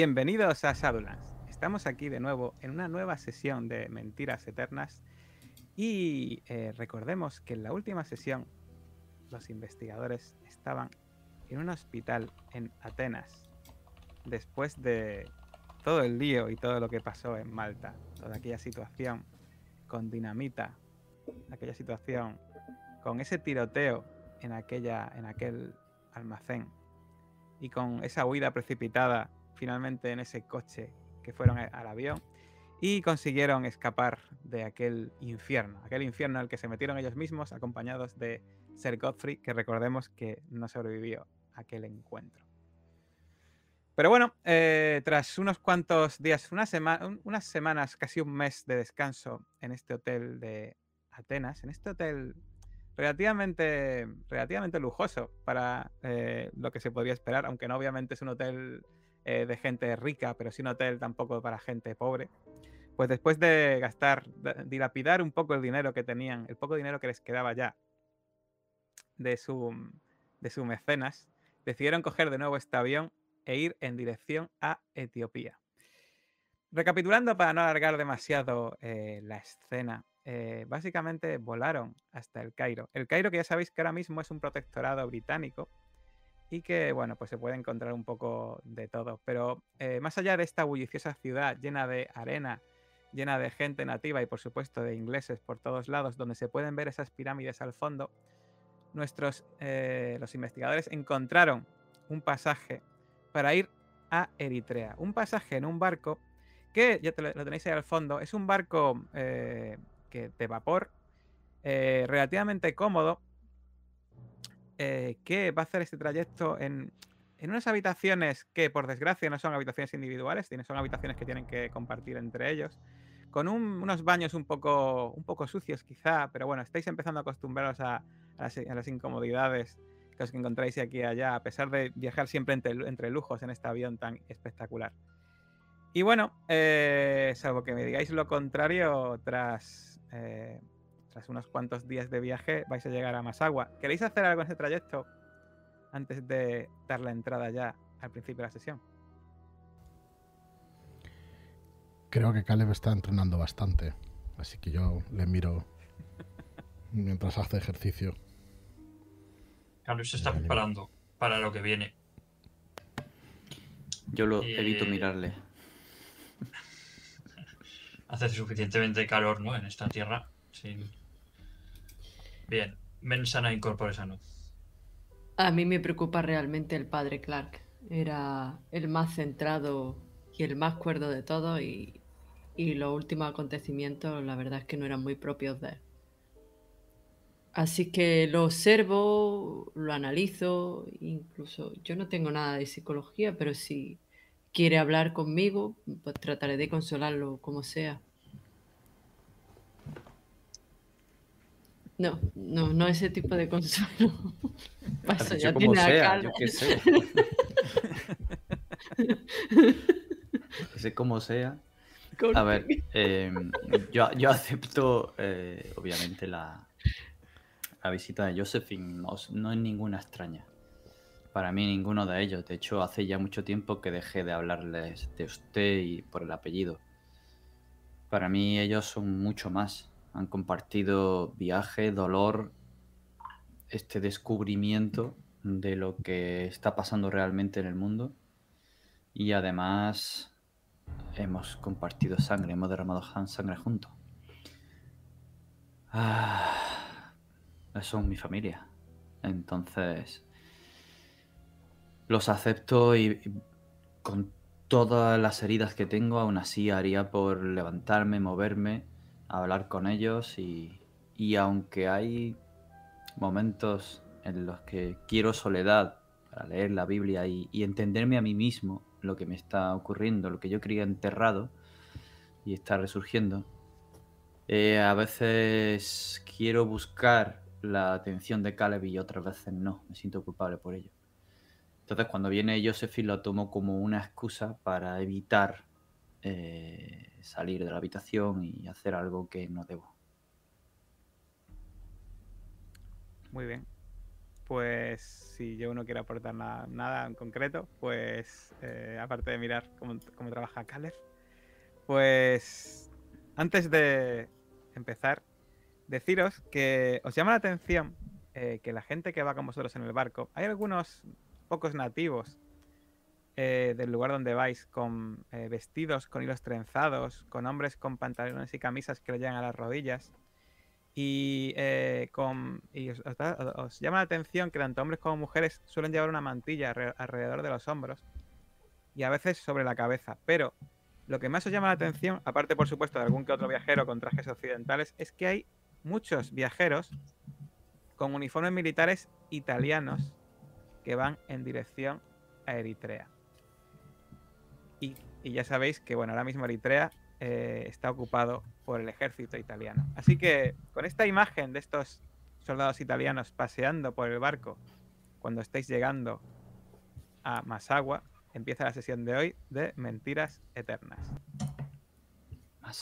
Bienvenidos a Shadowlands. Estamos aquí de nuevo en una nueva sesión de Mentiras Eternas y eh, recordemos que en la última sesión los investigadores estaban en un hospital en Atenas después de todo el lío y todo lo que pasó en Malta, toda aquella situación con dinamita, aquella situación con ese tiroteo en, aquella, en aquel almacén y con esa huida precipitada finalmente en ese coche que fueron al avión y consiguieron escapar de aquel infierno, aquel infierno al que se metieron ellos mismos acompañados de Sir Godfrey, que recordemos que no sobrevivió a aquel encuentro. Pero bueno, eh, tras unos cuantos días, una unas semanas, casi un mes de descanso en este hotel de Atenas, en este hotel relativamente, relativamente lujoso para eh, lo que se podría esperar, aunque no obviamente es un hotel eh, de gente rica, pero sin hotel tampoco para gente pobre. Pues después de gastar, dilapidar un poco el dinero que tenían, el poco dinero que les quedaba ya de su, de su mecenas, decidieron coger de nuevo este avión e ir en dirección a Etiopía. Recapitulando para no alargar demasiado eh, la escena, eh, básicamente volaron hasta el Cairo. El Cairo que ya sabéis que ahora mismo es un protectorado británico y que, bueno, pues se puede encontrar un poco de todo. Pero eh, más allá de esta bulliciosa ciudad llena de arena, llena de gente nativa y por supuesto de ingleses por todos lados, donde se pueden ver esas pirámides al fondo, nuestros, eh, los investigadores encontraron un pasaje para ir a Eritrea. Un pasaje en un barco que, ya lo, tenéis ahí al fondo, es un barco eh, que, de vapor relativamente cómodo eh, que va a hacer este trayecto en, unas habitaciones que, por desgracia, no son habitaciones individuales, son habitaciones que tienen que compartir entre ellos, con unos baños un poco, un poco sucios quizá, pero bueno, estáis empezando a acostumbraros a, las, incomodidades que os encontráis aquí y allá, a pesar de viajar siempre entre, lujos en este avión tan espectacular. Y bueno, eh, salvo que me digáis lo contrario, tras eh, tras unos cuantos días de viaje vais a llegar a Masagua. ¿Queréis hacer algo en ese trayecto antes de dar la entrada ya al principio de la sesión? Creo que Caleb está entrenando bastante, así que yo le miro mientras hace ejercicio. Caleb se está preparando para lo que viene. Yo lo evito mirarle. Hace suficientemente calor, ¿no? En esta tierra. Sí. Bien, mensana incorpore sano. A mí me preocupa realmente el padre Clark. Era el más centrado y el más cuerdo de todos y, y los últimos acontecimientos la verdad es que no eran muy propios de él. Así que lo observo, lo analizo, incluso yo no tengo nada de psicología, pero si quiere hablar conmigo, pues trataré de consolarlo como sea. No, no, no ese tipo de consuelo. Paso, ya como sea, yo qué sé. sé como sea. A ver, em, yo, yo, acepto, eh, obviamente, la, la, visita de Josephine. No, no es ninguna extraña. Para mí, ninguno de ellos. De hecho, hace ya mucho tiempo que dejé de hablarles de usted y por el apellido. Para mí, ellos son mucho más han compartido viaje, dolor, este descubrimiento de lo que está pasando realmente en el mundo. Y además hemos compartido sangre, hemos derramado sangre juntos. Ah, son mi familia. Entonces, los acepto y, y con todas las heridas que tengo, aún así haría por levantarme, moverme hablar con ellos y, y aunque hay momentos en los que quiero soledad para leer la Biblia y, entenderme a mí mismo lo que me está ocurriendo, lo que yo creía enterrado y está resurgiendo, eh, a veces quiero buscar la atención de Caleb y otras veces no, me siento culpable por ello. Entonces cuando viene Josephine lo tomo como una excusa para evitar eh, salir de la habitación y hacer algo que no debo. Muy bien. pues si yo no quiero aportar nada, nada en concreto, pues eh, aparte de mirar cómo, trabaja Caleb, pues antes de empezar, deciros que os llama la atención eh, que la gente que va con vosotros en el barco, hay algunos pocos nativos eh, del lugar donde vais con eh, vestidos con hilos trenzados, con hombres con pantalones y camisas que le llegan a las rodillas. Y, eh, y os, llama la atención que tanto hombres como mujeres suelen llevar una mantilla alre- alrededor de los hombros y a veces sobre la cabeza. Pero lo que más os llama la atención, aparte por supuesto de algún que otro viajero con trajes occidentales, es que hay muchos viajeros con uniformes militares italianos que van en dirección a Eritrea. Y, ya sabéis que bueno, ahora mismo Eritrea eh, está ocupado por el ejército italiano. Así que con esta imagen de estos soldados italianos paseando por el barco cuando estáis llegando a Masagua, empieza la sesión de hoy de Mentiras Eternas. Más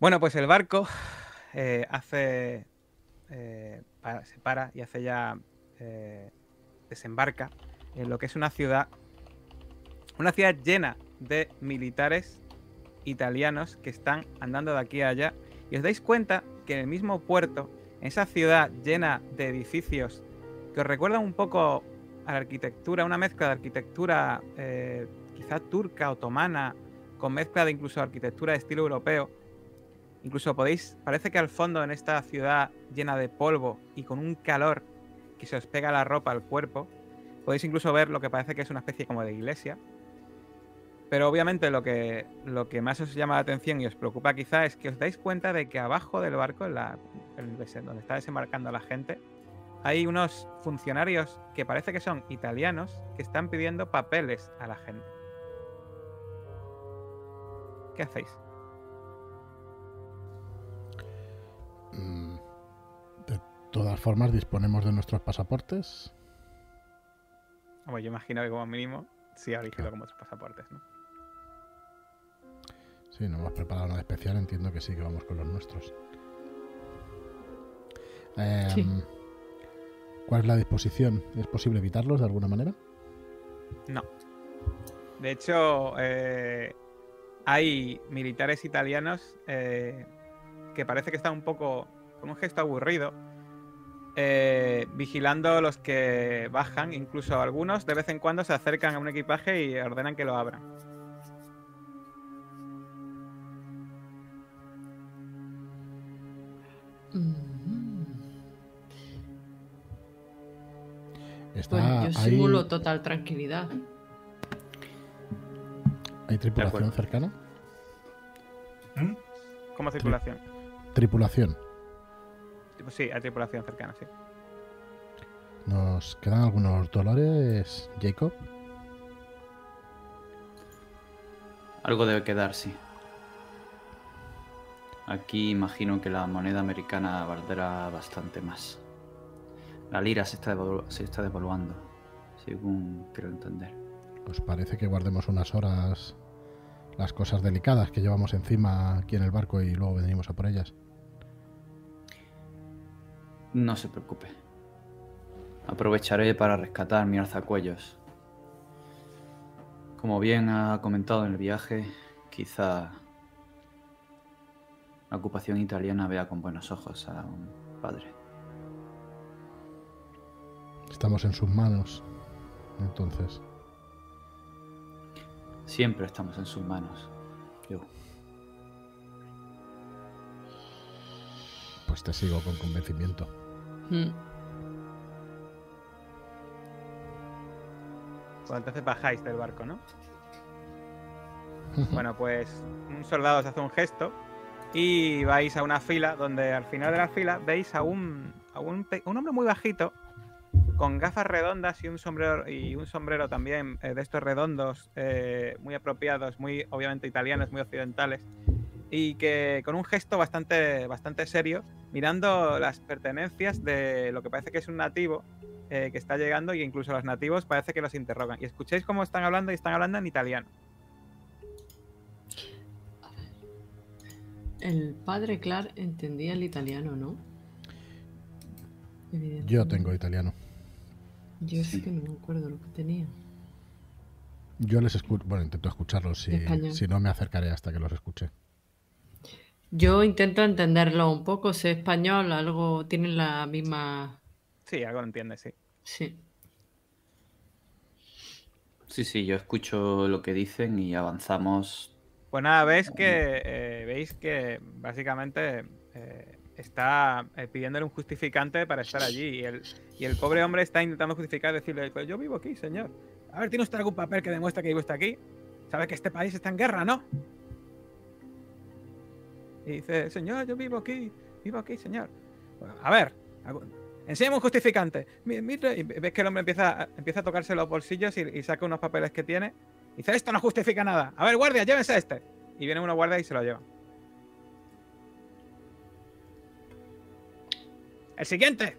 Bueno, pues el barco eh, hace. eh, se para y hace ya. eh, desembarca en lo que es una ciudad. Una ciudad llena de militares italianos que están andando de aquí a allá. Y os dais cuenta que en el mismo puerto, en esa ciudad llena de edificios que os recuerdan un poco a la arquitectura, una mezcla de arquitectura quizá turca, otomana, con mezcla de incluso arquitectura de estilo europeo. Incluso podéis, parece que al fondo en esta ciudad llena de polvo y con un calor que se os pega la ropa al cuerpo, podéis incluso ver lo que parece que es una especie como de iglesia. Pero obviamente lo que, lo que más os llama la atención y os preocupa quizá es que os dais cuenta de que abajo del barco, en la, donde está desembarcando la gente, hay unos funcionarios que parece que son italianos que están pidiendo papeles a la gente. ¿Qué hacéis? De todas formas, disponemos de nuestros pasaportes. Bueno, yo imagino que como mínimo sí habréis ido con vuestros pasaportes, ¿no? Sí, no hemos preparado nada especial, entiendo que sí que vamos con los nuestros. Em, Sí. ¿Cuál es la disposición? ¿Es posible evitarlos de alguna manera? No. De hecho, eh, hay militares italianos eh, que parece que están un poco con un gesto aburrido, eh, vigilando los que bajan. Incluso algunos de vez en cuando se acercan a un equipaje y ordenan que lo abran. Mm. Está, Pues yo simulo total tranquilidad. ¿Hay tripulación cercana? Como circulación. Tripulación. Sí, hay tripulación cercana, sí. ¿Nos quedan algunos dólares, Jacob? Algo debe quedar, sí. Aquí imagino que la moneda americana valdrá bastante más. La lira se está, devalu- se está devaluando, según quiero entender. ¿Os parece que guardemos unas horas las cosas delicadas que llevamos encima aquí en el barco y luego venimos a por ellas? No se preocupe. Aprovecharé para rescatar mi alzacuellos. Como bien ha comentado en el viaje, quizá la ocupación italiana vea con buenos ojos a un padre. Estamos en sus manos. Entonces, Siempre estamos en sus manos. Yo. Pues te sigo con convencimiento. Mm. Pues entonces bajáis del barco, ¿no? Bueno, pues un soldado os hace un gesto y vais a una fila donde al final de la fila veis a un, a un, pe- un hombre muy bajito con gafas redondas y un sombrero y un sombrero también eh, de estos redondos eh, muy apropiados, muy obviamente italianos, muy occidentales y que con un gesto bastante bastante serio mirando las pertenencias de lo que parece que es un nativo eh, que está llegando y incluso los nativos parece que los interrogan y escucháis cómo están hablando y están hablando en italiano. El padre Clark entendía el italiano, ¿no? Yo tengo italiano. Yo Sí. sí que no me acuerdo lo que tenía. Yo les escucho, bueno, intento escucharlos, si, si no me acercaré hasta que los escuche. Yo intento entenderlo un poco, sé español, algo, tienen la misma... Sí, algo lo entiendes, sí. Sí. Sí, sí, yo escucho lo que dicen y avanzamos. Pues nada, veis que eh, veis que básicamente eh, está eh, pidiéndole un justificante para estar allí y el, y el pobre hombre está intentando justificar, decirle, pues yo vivo aquí, señor. A ver, ¿tiene usted algún papel que demuestre que vive usted aquí? ¿Sabe que este país está en guerra, no? Y dice, señor, yo vivo aquí, vivo aquí, señor. A ver, enséñame un justificante. Mi- mire", y ves que el hombre empieza, a- empieza a tocarse los bolsillos y, saca unos papeles que tiene. Y dice, esto no justifica nada. A ver, guardia, llévense este. Y viene uno guardia y se lo lleva. El siguiente.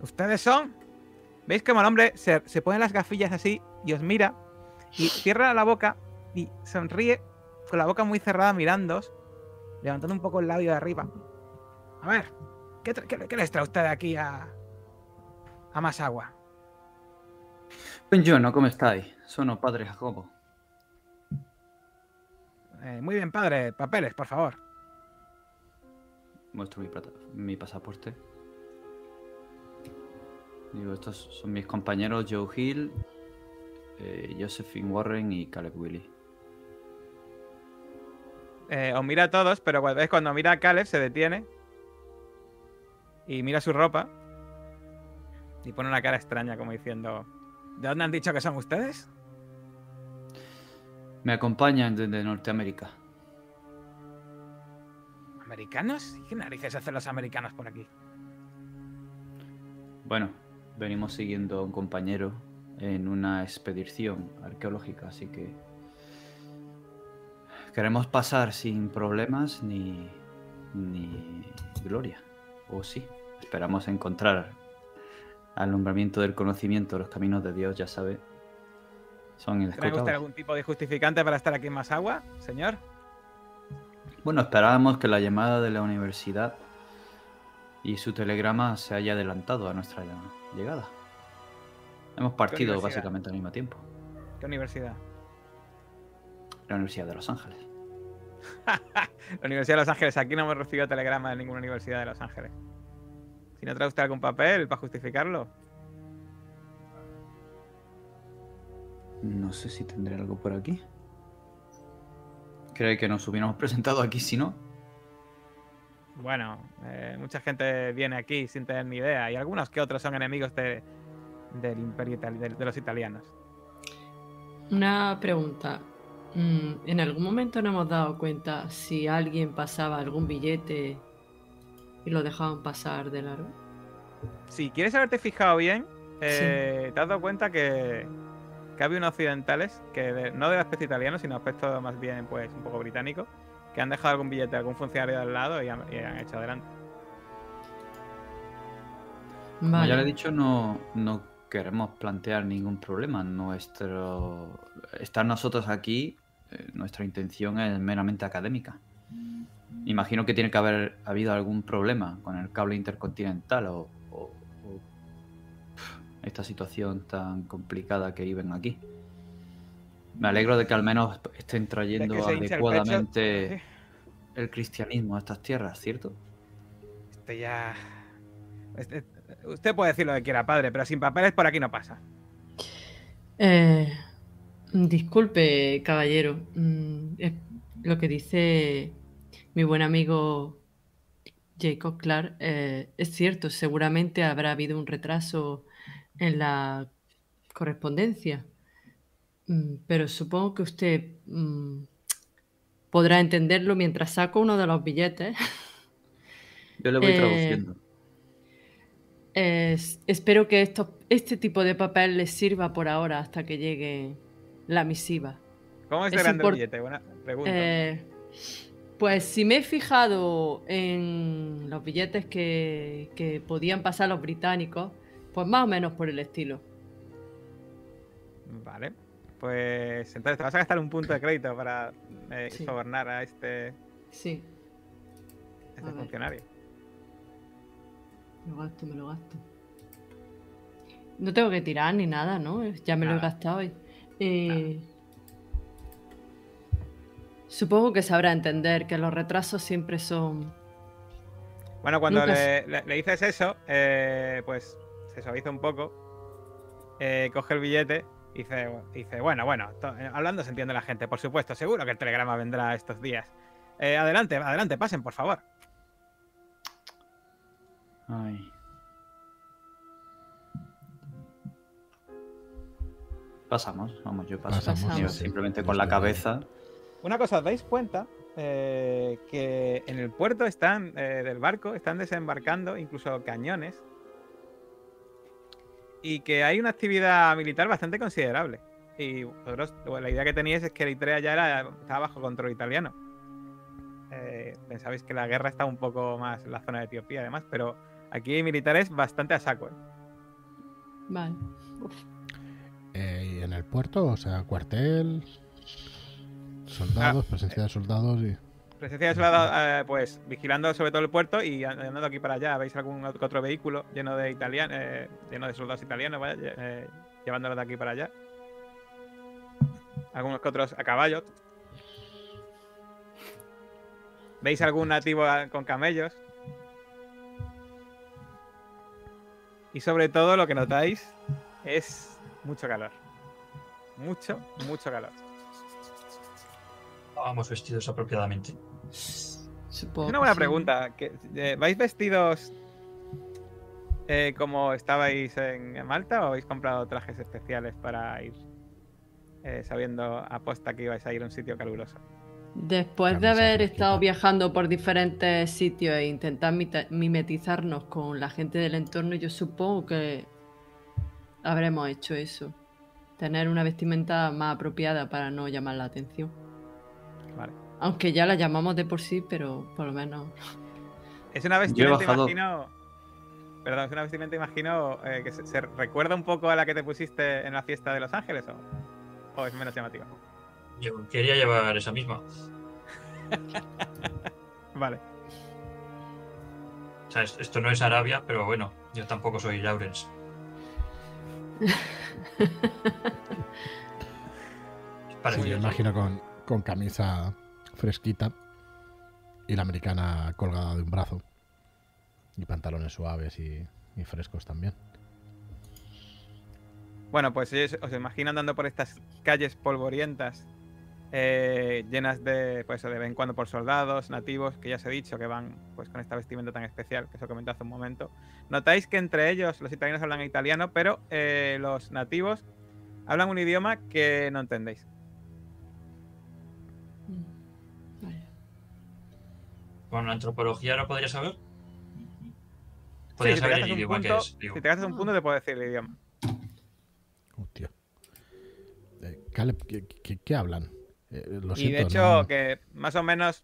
Ustedes son. ¿Veis cómo el hombre se, se pone las gafillas así y os mira y cierra la boca y sonríe con la boca muy cerrada mirándoos, levantando un poco el labio de arriba? A ver, ¿qué, qué- qué les trae usted aquí a, a más agua? Buongiorno, ¿cómo estáis? Sono padre Jacobo. Eh, muy bien, padre. Papeles, por favor. Muestro mi, mi pasaporte. Digo, estos son mis compañeros Joe Hill, eh, Josephine Warren y Caleb Willy. Eh, os mira a todos, pero es cuando mira a Caleb se detiene y mira su ropa y pone una cara extraña como diciendo, ¿de dónde han dicho que son ustedes? Me acompañan desde Norteamérica. ¿Americanos? ¿Y qué narices hacen los americanos por aquí? Bueno, venimos siguiendo a un compañero en una expedición arqueológica, así que queremos pasar sin problemas ni, ni gloria. O sí, esperamos encontrar al nombramiento del conocimiento, los caminos de Dios, ya sabe, son ¿Tiene usted inescrutables. algún tipo de justificante para estar aquí en más agua, señor? Bueno, esperábamos que la llamada de la universidad y su telegrama se haya adelantado a nuestra llegada. Hemos partido básicamente al mismo tiempo. ¿Qué universidad? La Universidad de Los Ángeles. La Universidad de Los Ángeles. Aquí no hemos recibido telegrama de ninguna universidad de Los Ángeles. Si no trae usted algún papel para justificarlo. No sé si tendré algo por aquí. Creo que nos hubiéramos presentado aquí si no. Bueno, eh, mucha gente viene aquí sin tener ni idea y algunos que otros son enemigos de, del imperio itali- de, de los italianos. Una pregunta. Mm, ¿En algún momento nos hemos dado cuenta si alguien pasaba algún billete y lo dejaban pasar de largo? Si quieres haberte fijado bien, eh, te has dado cuenta que había unos occidentales, que de- no de aspecto italiano, sino aspecto más bien pues un poco británico, que han dejado algún billete de algún funcionario de al lado y han, y han hecho adelante. Como ya le he dicho, no, no queremos plantear ningún problema. Nuestro estar nosotros aquí, eh, nuestra intención es meramente académica. Imagino que tiene que haber habido algún problema con el cable intercontinental o esta situación tan complicada que viven aquí. Me alegro de que al menos estén trayendo que el adecuadamente el cristianismo a estas tierras, ¿cierto? Este ya. este- usted puede decir lo que quiera, padre, pero sin papeles por aquí no pasa. Eh, disculpe, caballero. Mm, es lo que dice mi buen amigo Jacob Clark eh, es cierto. Seguramente habrá habido un retraso en la correspondencia. Mm, Pero supongo que usted mm, podrá entenderlo mientras saco uno de los billetes. Yo le voy Eh, traduciendo. Es- espero que esto, este tipo de papel les sirva por ahora hasta que llegue la misiva. ¿Cómo es, Es de grande el billete? Buena pregunta. Eh, pues si me he fijado en los billetes que, que podían pasar los británicos, pues más o menos por el estilo. Vale. Pues entonces te vas a gastar un punto de crédito para eh, Sí. sobornar a este, Sí, este A funcionario. me lo gasto, me lo gasto. No tengo que tirar ni nada, ¿no? Ya me lo he gastado. y- eh, Supongo que sabrá entender que los retrasos siempre son Bueno, cuando Nunca le, le- le dices eso, eh, pues se suaviza un poco, eh, coge el billete y dice, dice bueno, bueno, eh, hablando se entiende la gente, por supuesto, seguro que el telegrama vendrá estos días. Eh, adelante, adelante, pasen, por favor. Ay. Pasamos, vamos, yo paso. Pasamos, Yo sí, sí. simplemente con la cabeza. Una cosa, ¿os dais cuenta? eh, que en el puerto están, eh, del barco, están desembarcando incluso cañones. Y que hay una actividad militar bastante considerable. Y vosotros, bueno, la idea que teníais es que Eritrea ya era, estaba bajo control italiano. Eh, pensabais que la guerra está un poco más en la zona de Etiopía, además, pero aquí hay militares bastante a saco. ¿eh? Vale. Eh, y en el puerto, o sea, cuartel, soldados, presencia de soldados y... Presencia de soldados, eh, pues vigilando sobre todo el puerto y andando aquí para allá. ¿Veis algún ot- otro vehículo lleno de italianos, lleno de soldados italianos, vaya, eh, llevándolos de aquí para allá? Algunos otros a caballo. ¿Veis algún nativo a- con camellos? Y sobre todo lo que notáis es mucho calor. Mucho, mucho calor. Vamos vestidos apropiadamente. Supongo Una que buena sí. pregunta. que- eh, ¿Vais vestidos eh, como estabais en Malta o habéis comprado trajes especiales para ir eh, sabiendo aposta que ibais a ir a un sitio caluroso? Después de haber estado viajando por diferentes sitios e intentar mimetizarnos con la gente del entorno, yo supongo que habremos hecho eso. Tener una vestimenta más apropiada para no llamar la atención. Aunque ya la llamamos de por sí, pero por lo menos. Es una vestimenta, imagino. Perdón, es una vestimenta, imagino, eh, que se, se recuerda un poco a la que te pusiste en la fiesta de Los Ángeles o, o es menos llamativa. Yo quería llevar esa misma. Vale. O sea, es- esto no es Arabia, pero bueno, yo tampoco soy Lawrence. Sí, me imagino con, con camisa fresquita y la americana colgada de un brazo. Y pantalones suaves y, frescos también. Bueno, pues os, os imagino andando por estas calles polvorientas, eh, llenas de, pues, de vez en cuando por soldados, nativos, que ya os he dicho que van pues con esta vestimenta tan especial, que os comenté hace un momento. Notáis que entre ellos los italianos hablan italiano, pero eh, los nativos hablan un idioma que no entendéis. Con antropología no podría saber. Sí, Podría si te saber el un idioma punto, que es. digo. si te gastas un punto te puedo decir el idioma. Hostia. Eh, Caleb, ¿qué, qué- qué hablan? Eh, lo y de hecho, no- que más o menos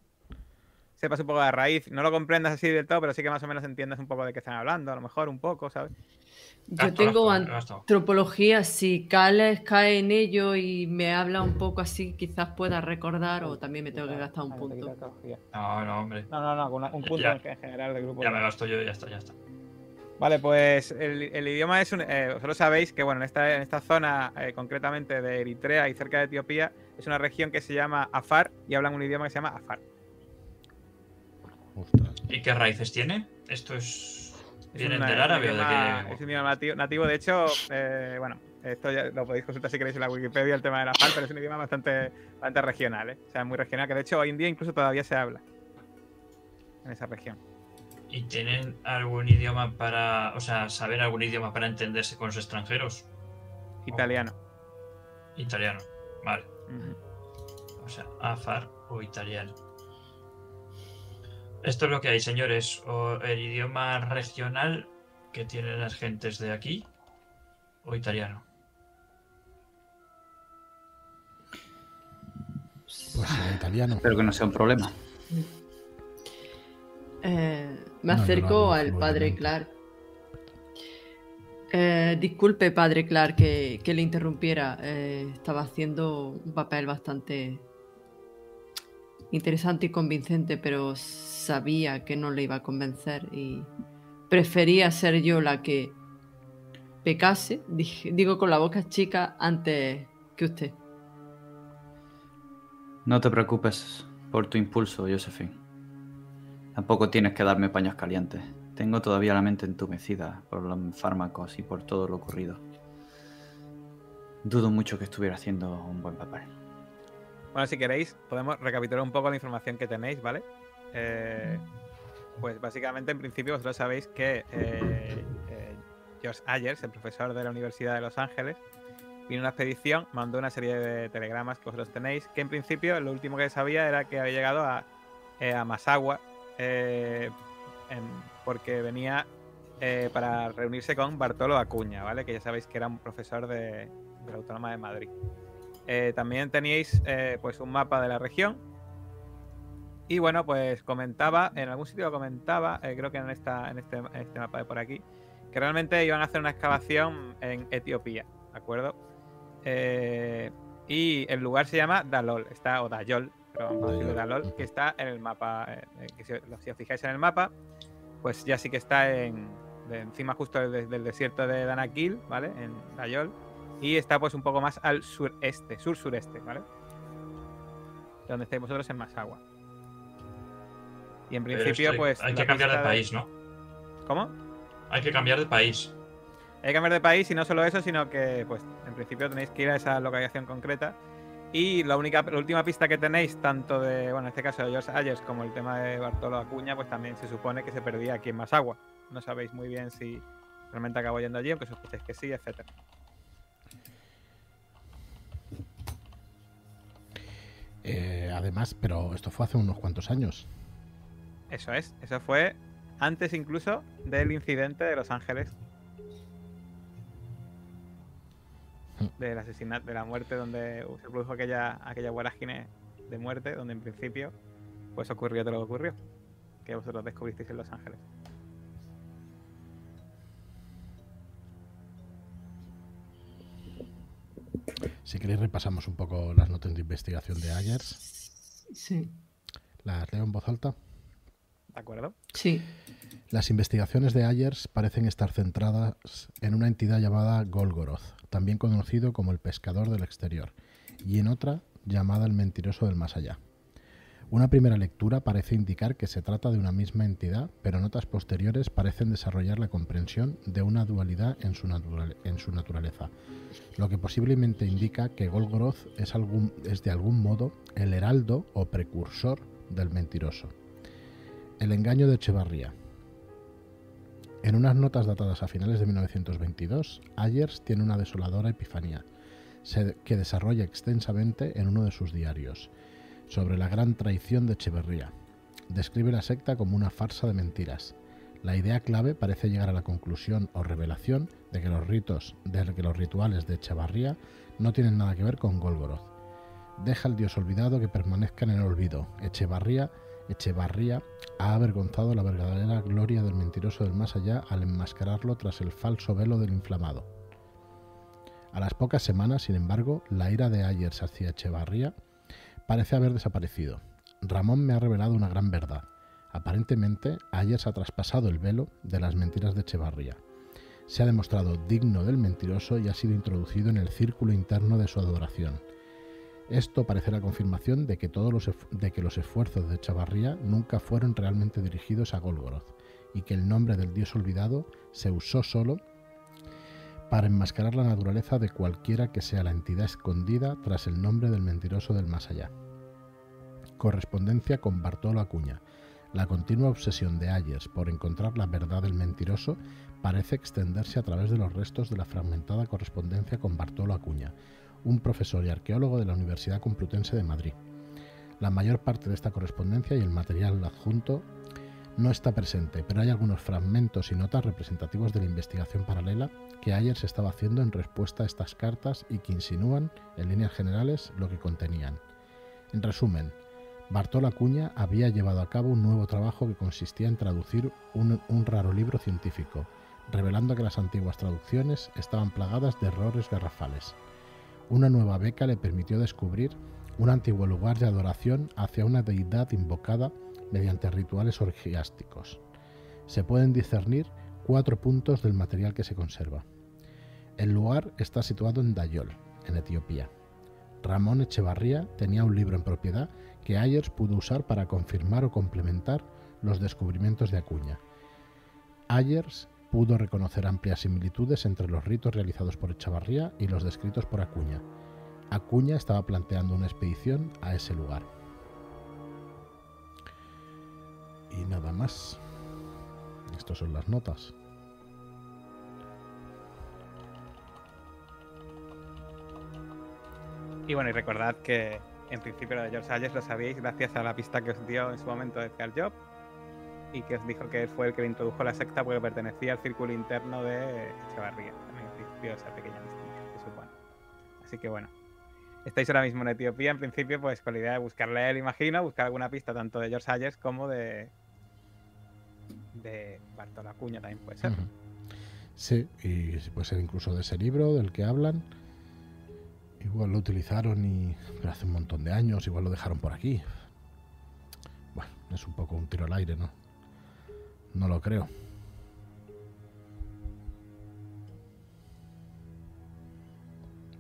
sepas un poco de raíz. No lo comprendas así del todo, pero sí que más o menos entiendas un poco de qué están hablando, a lo mejor un poco, ¿sabes? Yo Gasto, tengo gasto, antropología, si Cales cae en ello y me habla un poco así, quizás pueda recordar o también me tengo que gastar un punto. No, no, hombre. No, no, no, una- un punto Ya. en en general del grupo. Ya me gasto yo, ya está, ya está. Vale, pues el, el idioma es un. Eh, vosotros sabéis que, bueno, en esta, en esta zona, eh, concretamente de Eritrea y cerca de Etiopía, es una región que se llama Afar y hablan un idioma que se llama Afar. ¿Y qué raíces tiene? ¿Esto es. Es ¿Vienen una- del un árabe de? Es un idioma nativo, nativo, de hecho, eh, bueno, Esto ya lo podéis consultar si queréis en la Wikipedia, el tema de la FAL, pero es un idioma bastante, bastante regional, ¿eh? O sea, muy regional, que de hecho hoy en día incluso todavía se habla en esa región. ¿Y tienen algún idioma para, o sea, saber algún idioma para entenderse con los extranjeros? Italiano. Italiano, vale. O sea, afar o italiano. Esto es lo que hay, señores. O el idioma regional que tienen las gentes de aquí o italiano. Pues italiano. Espero que no sea un problema. Eh, me No, acerco al padre. Clark. Eh, disculpe, padre Clark, que, que le interrumpiera. Eh, estaba haciendo un papel bastante interesante y convincente, pero sabía que no le iba a convencer y prefería ser yo la que pecase, digo con la boca chica, antes que usted. No te preocupes por tu impulso, Josephine. Tampoco tienes que darme paños calientes. Tengo todavía la mente entumecida por los fármacos y por todo lo ocurrido. Dudo mucho que estuviera haciendo un buen papel. Bueno, si queréis, podemos recapitular un poco la información que tenéis, ¿vale? Eh, pues básicamente, en principio, vosotros sabéis que eh, eh, George Ayers, el profesor de la Universidad de Los Ángeles, vino a una expedición, mandó una serie de telegramas que vosotros tenéis, que en principio lo último que sabía era que había llegado a, eh, a Masagua, eh, porque venía eh, para reunirse con Bartolo Acuña, ¿vale? Que ya sabéis que era un profesor de, de la Autónoma de Madrid. Eh, también teníais eh, pues un mapa de la región. Y bueno, pues comentaba, en algún sitio comentaba, eh, creo que en, esta, en, este, en este mapa de por aquí, que realmente iban a hacer una excavación en Etiopía, ¿de acuerdo? Y el lugar se llama Dalol, está, o Dayol, pero vamos a decirlo Dayol. Dalol, que está en el mapa, que si, si os fijáis en el mapa, pues ya sí que está en, de encima justo del, del desierto de Danakil, ¿vale? En Dayol. Y está pues un poco más al sureste, sur-sureste, ¿vale? Donde estáis vosotros en Masagua. Y en Pero principio, pues. Hay que cambiar de país, ¿no? ¿Cómo? Hay que cambiar de país. Hay que cambiar de país y no solo eso, sino que, pues, en principio tenéis que ir a esa localización concreta. Y la única, la última pista que tenéis, tanto de, bueno, en este caso de George Ayers como el tema de Bartolo Acuña, pues también se supone que se perdía aquí en Masagua. No sabéis muy bien si realmente acabó yendo allí, aunque sospecháis que sí, etcétera. Eh, además, pero esto fue hace unos cuantos años. Eso es, eso fue antes incluso del incidente de Los Ángeles. Del asesinato, de la muerte donde se produjo aquella, aquella vorágine de muerte, donde en principio pues ocurrió todo lo que ocurrió. Que vosotros descubristeis en Los Ángeles. Si queréis repasamos un poco las notas de investigación de Ayers. Sí. Las leo en voz alta. ¿De acuerdo? Sí. Las investigaciones de Ayers parecen estar centradas en una entidad llamada Golgoroth, también conocido como el pescador del exterior, y en otra llamada el mentiroso del más allá. Una primera lectura parece indicar que se trata de una misma entidad, pero notas posteriores parecen desarrollar la comprensión de una dualidad en su, naturaleza, lo que posiblemente indica que Golgoroth es, es de algún modo el heraldo o precursor del mentiroso. El engaño de Echevarría. En unas notas datadas a finales de 1922, Ayers tiene una desoladora epifanía, que desarrolla extensamente en uno de sus diarios, sobre la gran traición de Echeverría. Describe la secta como una farsa de mentiras. La idea clave parece llegar a la conclusión o revelación de que los ritos, de que los rituales de Echevarría no tienen nada que ver con Golgoroth. Deja al dios olvidado que permanezca en el olvido. Echevarría, Echevarría ha avergonzado la verdadera gloria del mentiroso del más allá al enmascararlo tras el falso velo del inflamado. A las pocas semanas, sin embargo, la ira de Ayers hacia Echevarría parece haber desaparecido. Ramón me ha revelado una gran verdad. Aparentemente, Ayers ha traspasado el velo de las mentiras de Echevarría. Se ha demostrado digno del mentiroso y ha sido introducido en el círculo interno de su adoración. Esto parece la confirmación de que, todos los, de que los esfuerzos de Echevarría nunca fueron realmente dirigidos a Golgoroth y que el nombre del dios olvidado se usó solo para enmascarar la naturaleza de cualquiera que sea la entidad escondida tras el nombre del mentiroso del más allá. Correspondencia con Bartolo Acuña. La continua obsesión de Ayers por encontrar la verdad del mentiroso parece extenderse a través de los restos de la fragmentada correspondencia con Bartolo Acuña, un profesor y arqueólogo de la Universidad Complutense de Madrid. La mayor parte de esta correspondencia y el material adjunto no está presente, pero hay algunos fragmentos y notas representativos de la investigación paralela que ayer se estaba haciendo en respuesta a estas cartas y que insinúan, en líneas generales, lo que contenían. En resumen, Bartolo Acuña había llevado a cabo un nuevo trabajo que consistía en traducir un raro libro científico, revelando que las antiguas traducciones estaban plagadas de errores garrafales. Una nueva beca le permitió descubrir un antiguo lugar de adoración hacia una deidad invocada mediante rituales orgiásticos. Se pueden discernir cuatro puntos del material que se conserva. El lugar está situado en Dayol, en Etiopía. Ramón Echevarría tenía un libro en propiedad que Ayers pudo usar para confirmar o complementar los descubrimientos de Acuña. Ayers pudo reconocer amplias similitudes entre los ritos realizados por Echevarría y los descritos por Acuña. Acuña estaba planteando una expedición a ese lugar. Y nada más. Estas son las notas. Y bueno, y recordad que en principio lo de George Ayers lo sabíais gracias a la pista que os dio en su momento de Carl Job y que os dijo que fue el que le introdujo la secta porque pertenecía al círculo interno de Echevarría. También esa pequeña se supone. Así que bueno, estáis ahora mismo en Etiopía, en principio, pues con la idea de buscarle a él, imagino, buscar alguna pista tanto de George Ayers como de. De Bartolo Acuña también puede ser. Sí, y puede ser incluso de ese libro del que hablan. Igual lo utilizaron y pero hace un montón de años, igual lo dejaron por aquí. Bueno, es un poco un tiro al aire, ¿no? No lo creo.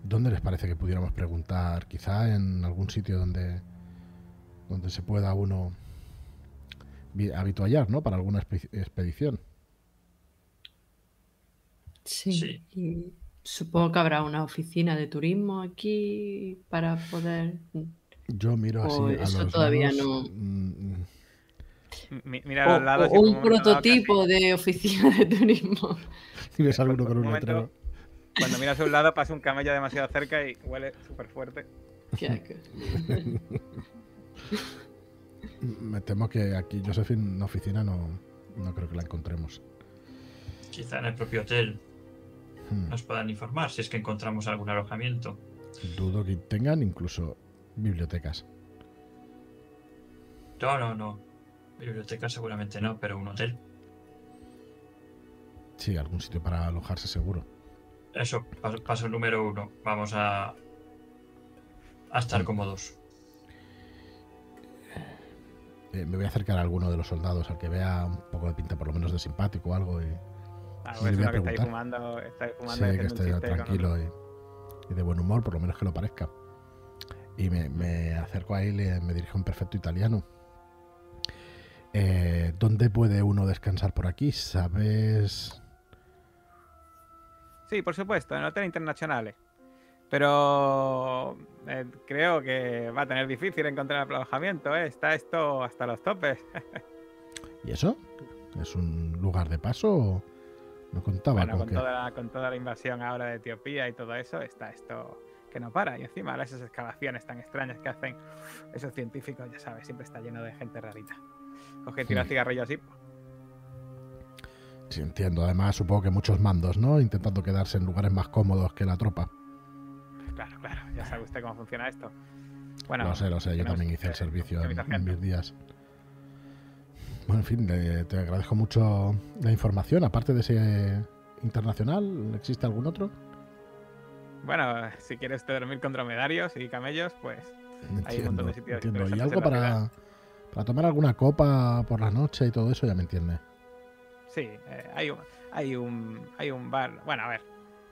¿Dónde les parece que pudiéramos preguntar? Quizá en algún sitio donde, donde se pueda uno habituallar, ¿no? Para alguna expedición. Sí. Sí. Y supongo que habrá una oficina de turismo aquí para poder. Yo miro así O a eso los todavía lados, no. mm, Mi- Mira a O, los lados o un prototipo de oficina de turismo. y ves alguno por con un momento- cuando miras a un lado pasa un camello demasiado cerca y huele súper fuerte. Qué. Me temo que aquí, Josephine, una oficina no, no creo que la encontremos. Quizá en el propio hotel Hmm, nos puedan informar si es que encontramos algún alojamiento. Dudo que tengan incluso bibliotecas. No, no, no. Biblioteca seguramente no, pero un hotel. Sí, algún sitio para alojarse seguro. Eso, paso, paso número uno. Vamos a, a estar Mm. cómodos. Eh, me voy a acercar a alguno de los soldados, al que vea un poco de pinta por lo menos de simpático o algo. Y, Algo Sí, le es voy a uno que preguntar. fumando, fumando que esté tranquilo y, y de buen humor, por lo menos que lo parezca. Y me, me acerco a él y me dirijo en perfecto italiano. Eh, ¿Dónde puede uno descansar por aquí? ¿Sabes? Sí, por supuesto, en el Hotel Internacional. Pero eh, creo que va a tener difícil encontrar alojamiento, ¿eh? Está esto hasta los topes. ¿Y eso? ¿Es un lugar de paso no contaba Bueno, con que... toda, la, con toda la invasión ahora de Etiopía y todo eso, está esto que no para. Y encima ahora esas excavaciones tan extrañas que hacen esos científicos, ya sabes, siempre está lleno de gente rarita. Coge, tira Hmm. cigarrillos así. Sí, entiendo. Además, supongo que muchos mandos, ¿no? Intentando quedarse en lugares más cómodos que la tropa. Claro, ya sabe usted cómo funciona esto. Bueno, lo sé, lo sé. Yo también hice el servicio en, en mis días. Bueno, en fin, le- te agradezco mucho la información. Aparte de ese internacional, ¿existe algún otro? Bueno, si quiere usted dormir con dromedarios y camellos, pues Hay un montón de sitios entiendo. Y algo para, para tomar alguna copa por la noche y todo eso, ya me entiende. sí, eh, hay, un, hay, un, hay un bar. Bueno, a ver,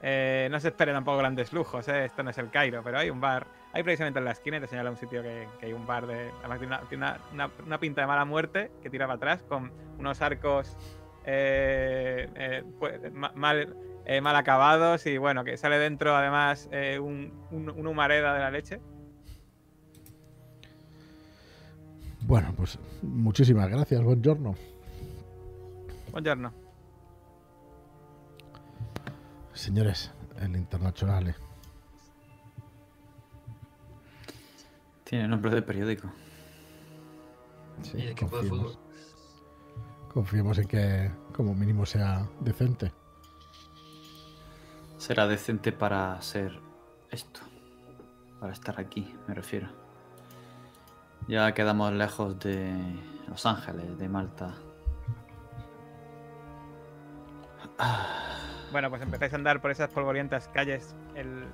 eh, no se espere tampoco grandes lujos, eh, esto no es el Cairo, pero hay un bar. Hay precisamente en la esquina, y te señala un sitio que, que hay un bar de. Además, tiene, una, tiene una, una- una pinta de mala muerte que tira para atrás con unos arcos eh, eh, pues, ma- mal eh, mal acabados y bueno, que sale dentro además eh, un, un- una humareda de la leche. Bueno, pues muchísimas gracias, buongiorno. Buongiorno. Señores, el internacional. Tiene nombre de periódico. Sí, y el equipo de fútbol. confiemos en que como mínimo sea decente. Será decente para ser esto. Para estar aquí, me refiero. Ya quedamos lejos de Los Ángeles, de Malta. Bueno, pues empezáis a andar por esas polvorientas calles el-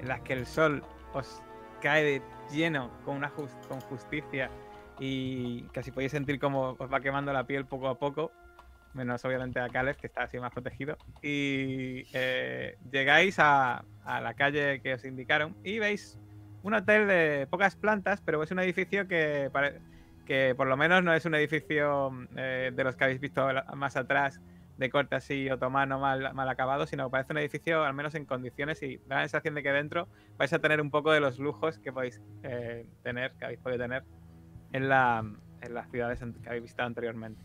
en las que el sol os cae de lleno con una jus- con justicia y casi podéis sentir como os va quemando la piel poco a poco, menos obviamente a Caleb, que está así más protegido. Y eh, llegáis a, a la calle que os indicaron y veis un hotel de pocas plantas, pero es un edificio que, que por lo menos no es un edificio eh, de los que habéis visto más atrás de corte así otomano mal, mal acabado, sino que parece un edificio al menos en condiciones y da la sensación de que dentro vais a tener un poco de los lujos que podéis eh, tener, que habéis podido tener en, la, en las ciudades que habéis visitado anteriormente.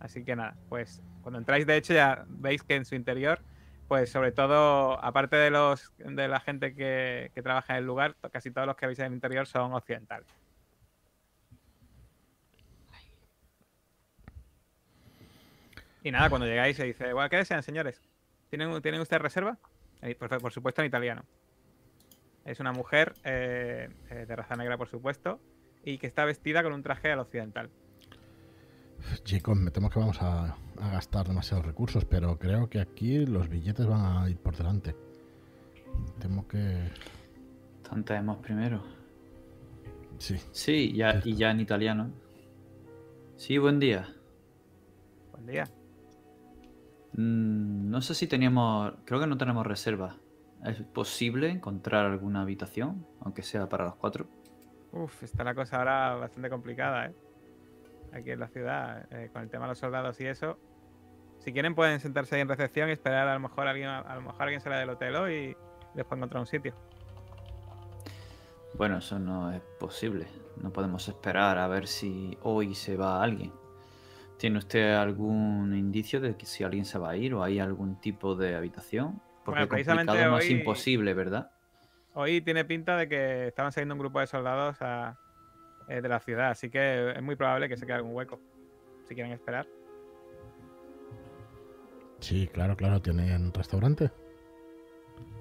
Así que nada, pues cuando entráis de hecho ya veis que en su interior, pues sobre todo, aparte de los de la gente que, que trabaja en el lugar, casi todos los que veis en el interior son occidentales. Y nada, cuando llegáis se dice, bueno, ¿qué desean, señores? ¿Tienen, ¿tienen ustedes reserva? Por, por supuesto en italiano. Es una mujer eh, eh, de raza negra, por supuesto, y que está vestida con un traje al occidental. Chicos, me temo que vamos a, a gastar demasiados recursos, pero creo que aquí los billetes van a ir por delante. Temo que... Tanteemos primero. Sí. Sí, ya, y ya en italiano. Sí, buen día. Buen día. Mm, no sé si teníamos. Creo que no tenemos reserva. ¿Es posible encontrar alguna habitación? Aunque sea para los cuatro. Uf, está la cosa ahora bastante complicada, ¿eh? Aquí en la ciudad, eh, con el tema de los soldados y eso. Si quieren pueden sentarse ahí en recepción y esperar a lo mejor alguien, a lo mejor alguien sale del hotel hoy y les puede encontrar un sitio. Bueno, eso no es posible. No podemos esperar a ver si hoy se va alguien. ¿Tiene usted algún indicio de que si alguien se va a ir o hay algún tipo de habitación? Porque Bueno, precisamente complicado no es imposible, ¿verdad? Hoy tiene pinta de que estaban saliendo un grupo de soldados a- eh, de la ciudad, así que es muy probable que se quede algún hueco. Si quieren esperar. Sí, claro, claro. ¿Tienen restaurante?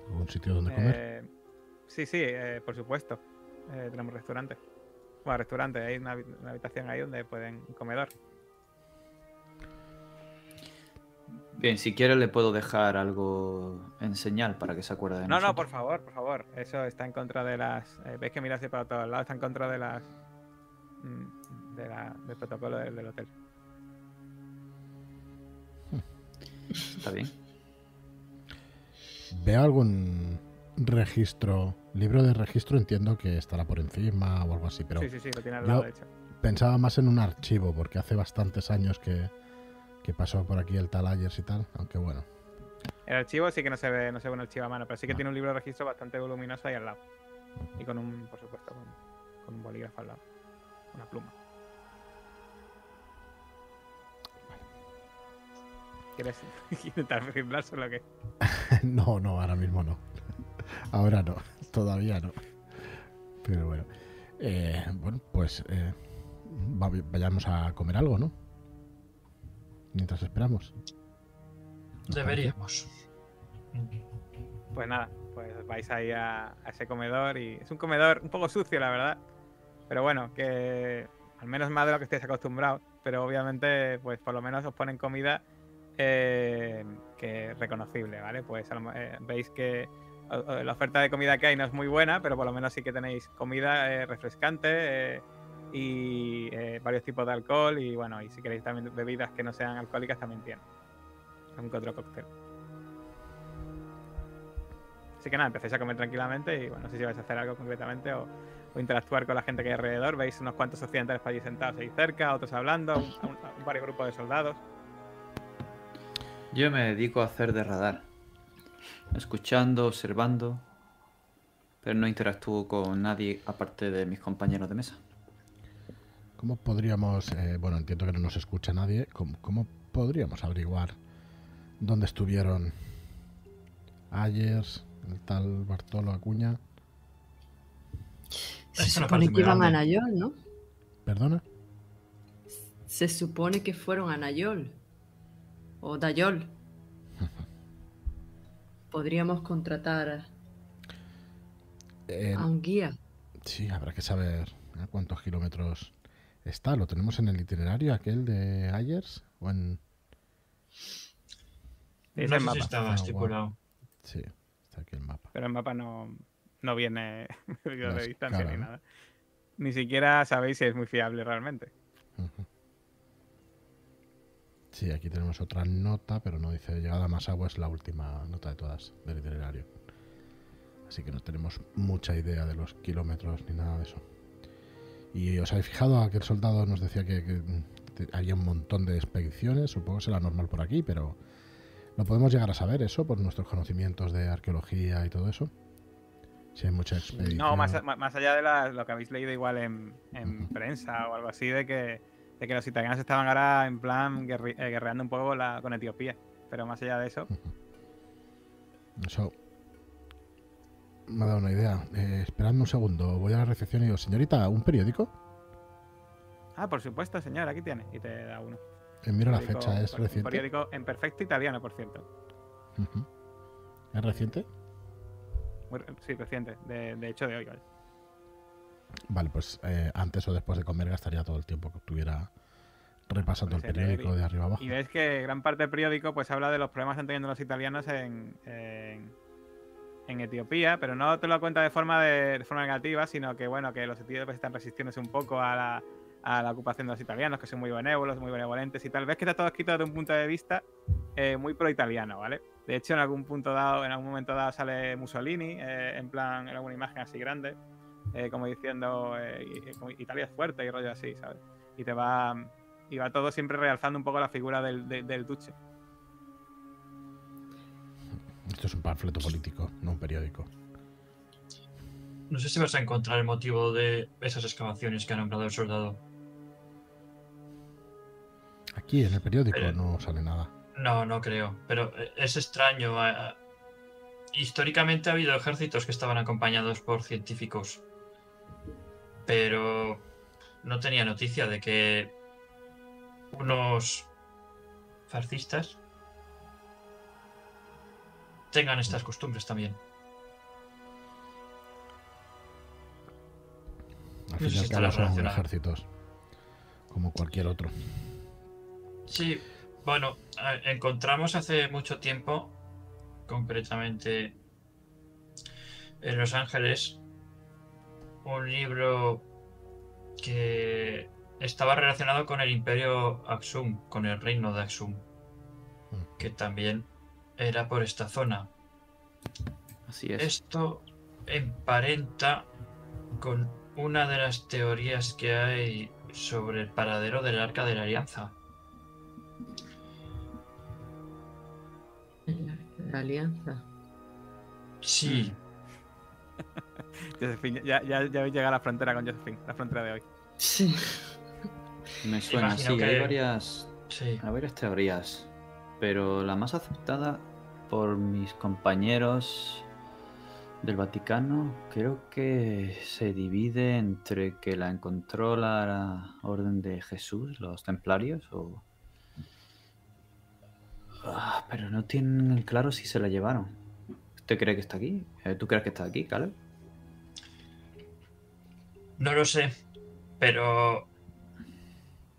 ¿Algún sitio donde comer? Eh, sí, sí, eh, por supuesto. Eh, tenemos restaurante. Bueno, restaurante, hay una, una habitación ahí donde pueden un comedor. Bien, si quiere le puedo dejar algo en señal para que se acuerde de No, no, nosotros. por favor, por favor. Eso está en contra de las. eh, Veis que mirase para todos lados, está en contra de las. mm, de la- del protocolo del, del hotel. Está bien. ¿Veo algún registro? Libro de registro entiendo que estará por encima o algo así, pero sí, sí, sí, lo tiene al lado, de hecho. pensaba más en un archivo, porque hace bastantes años que, que pasó por aquí el tal Ayers y tal, aunque bueno. El archivo sí que no se ve, no se ve un archivo a mano, pero sí que Ah. tiene un libro de registro bastante voluminoso ahí al lado. Y con un, por supuesto, con, con un bolígrafo al lado. Una pluma. ¿Quieres intentar firmárselo o qué? no, no, ahora mismo no. Ahora no, todavía no. Pero bueno. Eh, bueno, pues eh, va- vayamos a comer algo, ¿no? Mientras esperamos. ¿Os Deberíamos. Pues nada, pues vais ahí a, a ese comedor y es un comedor un poco sucio, la verdad. Pero bueno, que al menos más de lo que estéis acostumbrados. Pero obviamente, pues por lo menos os ponen comida eh, que es reconocible, ¿vale? Pues a lo mo- eh, veis que la oferta de comida que hay no es muy buena, pero por lo menos sí que tenéis comida eh, refrescante eh, y eh, varios tipos de alcohol y bueno, y si queréis también bebidas que no sean alcohólicas también tienen. Un otro cóctel. Así que nada, empecéis a comer tranquilamente y bueno, no sé si vais a hacer algo concretamente o, interactuar con la gente que hay alrededor. Veis unos cuantos occidentales por allí sentados ahí cerca, otros hablando, un, un- varios grupos de soldados. Yo me dedico a hacer de radar. escuchando, observando, pero no interactúo con nadie aparte de mis compañeros de mesa. ¿Cómo podríamos, eh, bueno, entiendo que no nos escucha nadie, ¿cómo, cómo podríamos averiguar dónde estuvieron Ayers, el tal Bartolo Acuña? Se Es supone que iban a. Nayol, ¿no? ¿Perdona? Se supone que fueron a Nayol. O Dayol. Podríamos contratar Eh, a un guía. sí, habrá que saber a cuántos kilómetros está. ¿Lo tenemos en el itinerario aquel de Ayers? ¿O en...? Dice no el sé mapa. si estaba Ah, estipulado. Sí, está aquí el mapa. Pero el mapa no, no viene medido No de es distancia ni ¿no? nada. Ni siquiera sabéis si es muy fiable realmente. Sí, aquí tenemos otra nota, pero no dice llegada a Masagua es la última nota de todas del itinerario. Así que no tenemos mucha idea de los kilómetros ni nada de eso. Y os habéis fijado, aquel soldado nos decía que, había un montón de expediciones, supongo que será normal por aquí, pero ¿lo podemos llegar a saber eso por nuestros conocimientos de arqueología y todo eso? Si hay mucha expedición. No, más, allá de la- lo que habéis leído igual en, prensa o algo así, de que, de que los italianos estaban ahora en plan guerri- eh, guerreando un poco la- con Etiopía. Pero más allá de eso, Eso me ha dado una idea. Eh, esperadme un segundo, voy a la recepción y digo, señorita, ¿un periódico? ah, por supuesto, señor, aquí tiene. Y te da uno. Eh, miro la fecha, ¿es un reciente? periódico en perfecto italiano, por cierto. ¿Es reciente? Sí, reciente. De, de hecho, de hoy, ¿vale? Vale, pues eh, antes o después de comer gastaría todo el tiempo que estuviera repasando el periódico de arriba abajo. Y ves que gran parte del periódico pues habla de los problemas que están teniendo los italianos en, en, en Etiopía, pero no te lo cuenta de forma de, de forma negativa, sino que bueno, que los etíopes están resistiéndose un poco a la, a la ocupación de los italianos, que son muy benévolos, muy benevolentes y tal vez que está todo escrito desde un punto de vista eh, muy pro-italiano, ¿vale? De hecho, en algún punto dado, en algún momento dado sale Mussolini, eh, en plan, en alguna imagen así grande, eh, como diciendo eh, Italia es fuerte y rollo así, ¿sabes? Y te va y va todo siempre realzando un poco la figura del, de- del duce. Esto es un panfleto político, no un periódico. No sé si vas a encontrar el motivo de esas excavaciones que ha nombrado el soldado. Aquí en el periódico no sale nada. No, no creo. Pero eh, es extraño. Históricamente ha habido ejércitos que estaban acompañados por científicos. Pero no tenía noticia de que unos fascistas tengan estas costumbres también. Al fin y al cabo son ejércitos, como cualquier otro. Sí, bueno, encontramos hace mucho tiempo, concretamente en Los Ángeles, un libro que estaba relacionado con el imperio Aksum, con el reino de Aksum, que también era por esta zona. Así es. Esto emparenta con una de las teorías que hay sobre el paradero del Arca de la Alianza. La alianza. Sí, Josephine, ya, ya, ya habéis llegado a la frontera con Josephine, la frontera de hoy. Sí. Me suena, Imagino sí, que- hay varias, sí. hay varias teorías, pero la más aceptada por mis compañeros del Vaticano creo que se divide entre que la encontró la Orden de Jesús, los templarios, o... Ah, pero no tienen claro si se la llevaron. ¿Usted cree que está aquí? Eh, ¿Tú crees que está aquí, Caleb? No lo sé, pero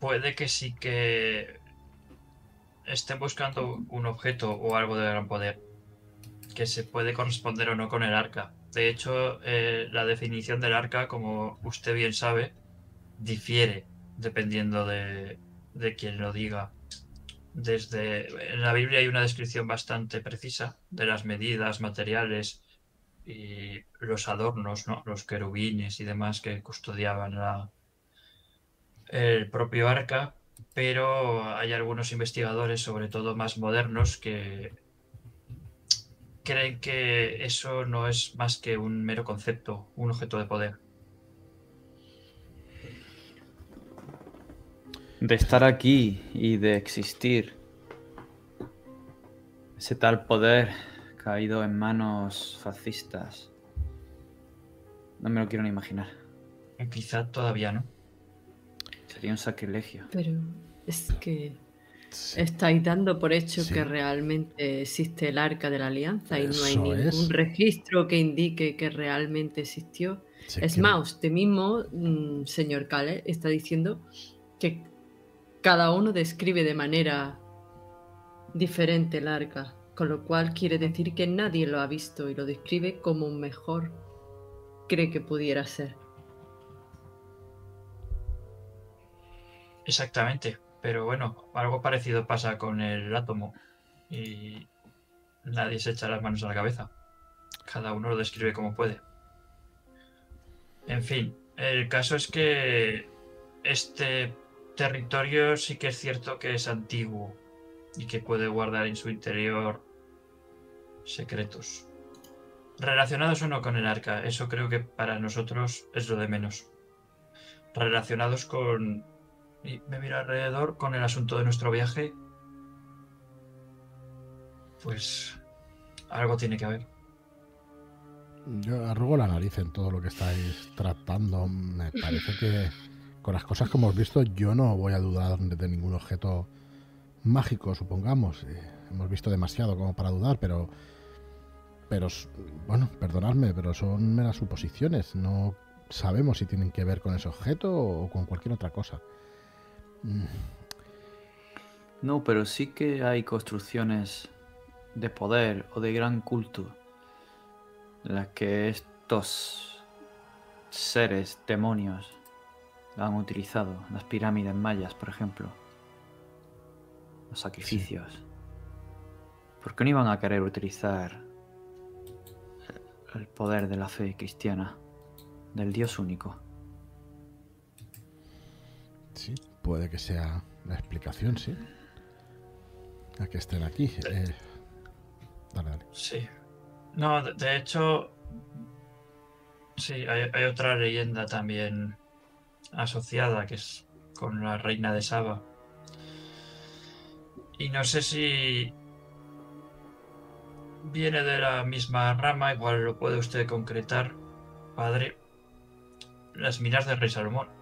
puede que sí que estén buscando un objeto o algo de gran poder que se puede corresponder o no con el arca. De hecho, eh, la definición del arca, como usted bien sabe, difiere dependiendo de, de quien lo diga. Desde en la Biblia hay una descripción bastante precisa de las medidas materiales y los adornos, ¿no? los querubines y demás que custodiaban el propio arca, pero hay algunos investigadores, sobre todo más modernos, que creen que eso no es más que un mero concepto, un objeto de poder. De estar aquí y de existir. Ese tal poder caído en manos fascistas. No me lo quiero ni imaginar. Quizá todavía no. Sería un sacrilegio. Pero es que Sí. estáis dando por hecho Sí. que realmente existe el arca de la alianza y no hay ningún es. registro que indique que realmente existió. Sí Es que- más, usted mismo, mm, señor Cale, está diciendo que cada uno describe de manera diferente el arca, con lo cual quiere decir que nadie lo ha visto y lo describe como mejor cree que pudiera ser. Exactamente. Pero bueno, algo parecido pasa con el átomo. Y nadie se echa las manos a la cabeza. Cada uno lo describe como puede. En fin, el caso es que este territorio sí que es cierto que es antiguo y que puede guardar en su interior secretos. Relacionados o no con el arca, eso creo que para nosotros es lo de menos. Relacionados con... Y me miro alrededor con el asunto de nuestro viaje. Pues algo tiene que haber. Yo arrugo la nariz en todo lo que estáis tratando. Me parece que con las cosas que hemos visto yo no voy a dudar de ningún objeto mágico, supongamos. Eh, hemos visto demasiado como para dudar, pero... Pero, bueno, perdonadme, pero son meras suposiciones. No sabemos si tienen que ver con ese objeto o con cualquier otra cosa. Mm, No, pero sí que hay construcciones de poder o de gran culto en las que estos seres, demonios, la han utilizado. Las pirámides mayas, por ejemplo. Los sacrificios. ¿Por qué no iban a querer utilizar el poder de la fe cristiana? Del Dios único. Sí, puede que sea la explicación, sí. A que estén aquí. Eh, dale, dale. Sí. No, de, de hecho, sí, hay, hay otra leyenda también asociada que es con la reina de Saba. Y no sé si viene de la misma rama, igual lo puede usted concretar, padre. Las minas del rey Salomón.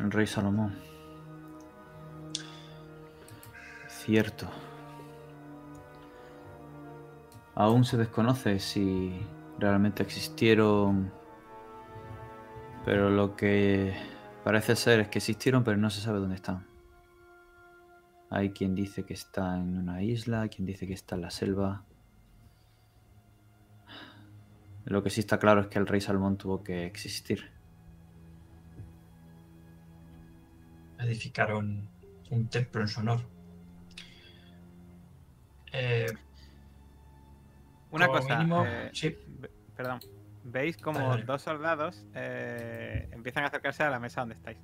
El rey Salomón. Cierto. Aún se desconoce si realmente existieron, pero lo que parece ser es que existieron, pero no se sabe dónde están. Hay quien dice que está en una isla, quien dice que está en la selva. Lo que sí está claro es que el rey Salomón tuvo que existir. Edificaron un templo en su honor. Eh, Una cosa, mínimo, eh, sí. perdón. Veis como Dale, dale. dos soldados eh, empiezan a acercarse a la mesa donde estáis.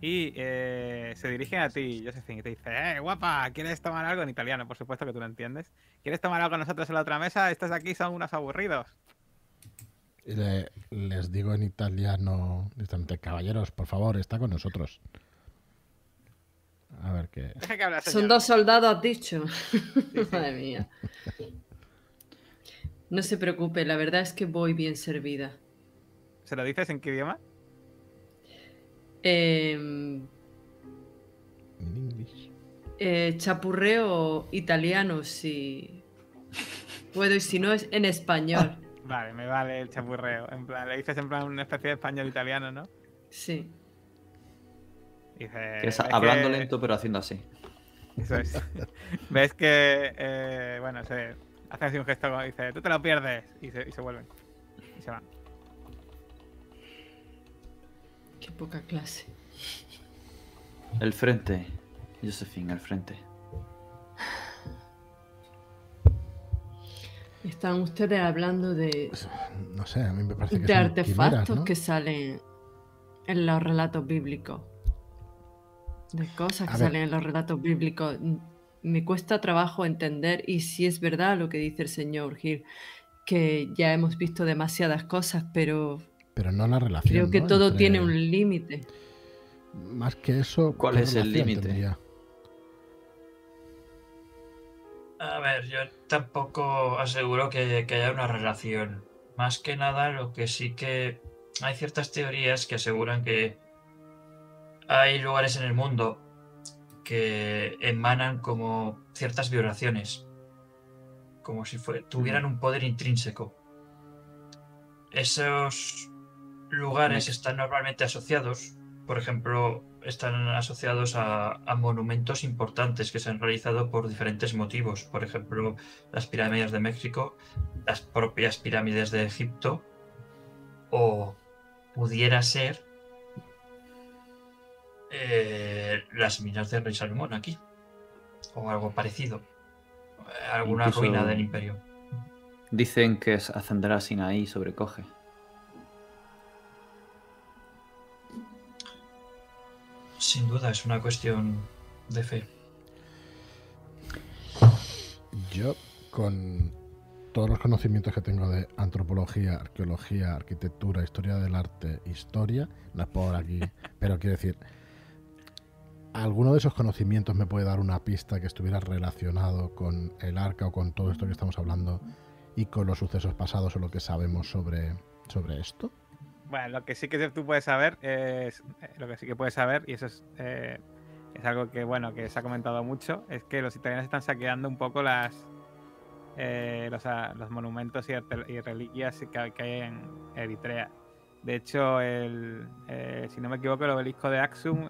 Y eh, se dirigen a ti, Josephine, y te dice, ¡eh, guapa! ¿Quieres tomar algo? En italiano, por supuesto que tú lo entiendes. ¿Quieres tomar algo con nosotros en la otra mesa? Estos aquí son unos aburridos. Y le- les digo en italiano, directamente, caballeros, por favor, está con nosotros. A ver qué. Son dos soldados, has dicho. Madre mía. No se preocupe, la verdad es que voy bien servida. ¿Se lo dices en qué idioma? En inglés. eh, chapurreo italiano, si puedo, y si no es en español. Vale, me vale el chapurreo. En plan, le dices en plan una especie de español italiano, ¿no? Sí. Dice, es "Es hablando que- lento pero haciendo así. Eso es. Ves que, eh, bueno, se hace así un gesto como dice, tú te lo pierdes. Y se, y se vuelven. Y se van. Qué poca clase. El frente. Josephine, el frente. Están ustedes hablando de, No sé, a mí me parece que de son artefactos quimeras, ¿no? que salen en los relatos bíblicos. de cosas A que ver. salen en los relatos bíblicos. Me cuesta trabajo entender y si es verdad lo que dice el señor Gil, que ya hemos visto demasiadas cosas, pero Pero no la relación. creo que ¿no? todo Entre- tiene un límite. Más que eso. ¿Cuál ¿qué es el límite? A ver, yo tampoco aseguro que, que haya una relación. Más que nada, lo que sí que hay ciertas teorías que aseguran que hay lugares en el mundo que emanan como ciertas vibraciones, como si fue- tuvieran un poder intrínseco. Esos lugares Me- están normalmente asociados, por ejemplo, están asociados a, a monumentos importantes que se han realizado por diferentes motivos. Por ejemplo, las pirámides de México, las propias pirámides de Egipto, o pudiera ser eh, las minas de Rey Salomón aquí, o algo parecido. Alguna Incluso- ruina del imperio. Dicen que ascender a Sinaí sobrecoge. Sin duda, es una cuestión de fe. Yo, con todos los conocimientos que tengo de antropología, arqueología, arquitectura, historia del arte, historia, no es por aquí, pero quiero decir, ¿alguno de esos conocimientos me puede dar una pista que estuviera relacionado con el arca o con todo esto que estamos hablando y con los sucesos pasados o lo que sabemos sobre, sobre esto? Bueno, lo que sí que tú puedes saber es. eh, Lo que sí que puedes saber, y eso es. eh, es algo que, bueno, que se ha comentado mucho, es que los italianos están saqueando un poco las. eh, los, ah, los monumentos y, reliquias que, que hay en Eritrea. De hecho, el, eh, si no me equivoco, el obelisco de Axum,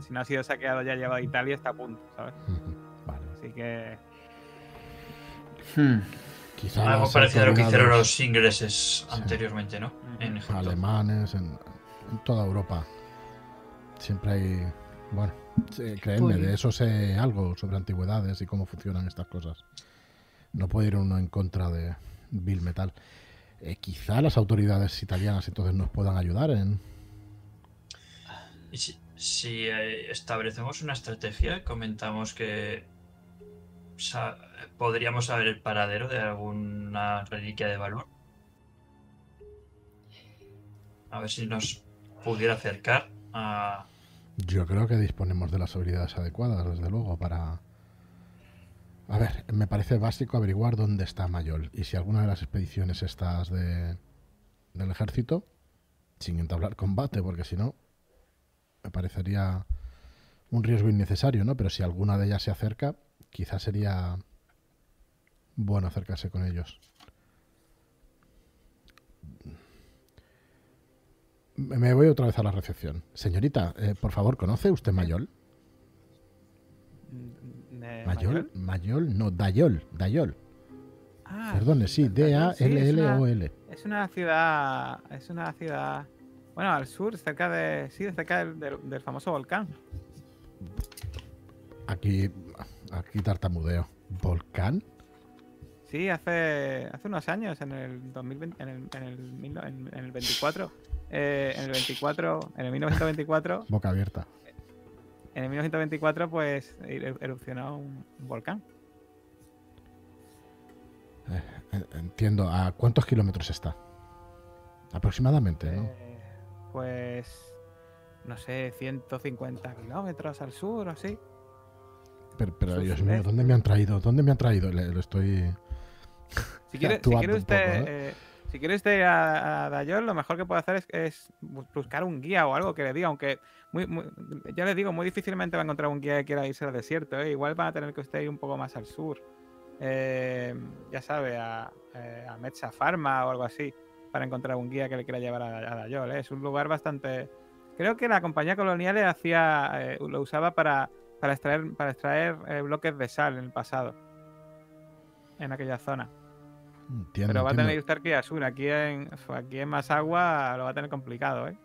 si no ha sido saqueado ya llevado a Italia, está a punto, ¿sabes? Vale. Así que. Hmm. Quizá Algo parecido a lo que hicieron los ingleses Sí. anteriormente, ¿no? En Egipto. alemanes, en, en toda Europa. Siempre hay. Bueno, sí, créanme, Pues- de eso sé algo sobre antigüedades y cómo funcionan estas cosas. No puede ir uno en contra de Bill Metal. Eh, quizá las autoridades italianas entonces nos puedan ayudar en. Y si, si, eh, establecemos una estrategia, comentamos que podríamos saber el paradero de alguna reliquia de valor. A ver si nos pudiera acercar a... Yo creo que disponemos de las habilidades adecuadas, desde luego, para. A ver, me parece básico averiguar dónde está Mayol y si alguna de las expediciones estas de, del ejército, sin entablar combate, porque si no, me parecería un riesgo innecesario, ¿no? Pero si alguna de ellas se acerca, quizás sería bueno acercarse con ellos. Me voy otra vez a la recepción. Señorita, eh, por favor, ¿conoce usted Mayol? mm, eh, Mayol, Mayol, no, Dayol, Dayol. Ah, Perdone, sí, D-A-L-L-O-L. Es una ciudad. Es una ciudad. Bueno, al sur, cerca de. Sí, cerca del, del- del famoso volcán. Aquí, aquí tartamudeo. ¿Volcán? Sí, hace, hace unos años, en el 2020, en el, en el, en- en el 24. eh, en el 24, en el 1924, Boca abierta. en el 1924, pues er- erupcionó un, un volcán. Eh, Entiendo. ¿A cuántos kilómetros está? Aproximadamente, ¿no? Eh, pues, no sé, 150 kilómetros al sur o así. Pero, pero, Dios mío, sudeste. ¿dónde me han traído? ¿Dónde me han traído? Le, lo estoy... Si quiere, si quiere poco, usted, ¿eh? eh, si quiere usted ir a, a Dayol, lo mejor que puede hacer es, es bu- buscar un guía o algo que le diga, aunque muy, muy- ya les digo, muy difícilmente va a encontrar un guía que quiera irse al desierto. ¿eh? Igual van a tener que usted ir un poco más al sur. Eh, ya sabe, a, eh, a Pharma o algo así, para encontrar un guía que le quiera llevar a, a Dayol. ¿eh? Es un lugar bastante. Creo que la compañía colonial le hacía, eh, lo usaba para, para extraer, para extraer eh, bloques de sal en el pasado, en aquella zona. Entiendo, Pero va a tener que estar que sur. Aquí en, aquí en Masagua lo va a tener complicado, ¿eh?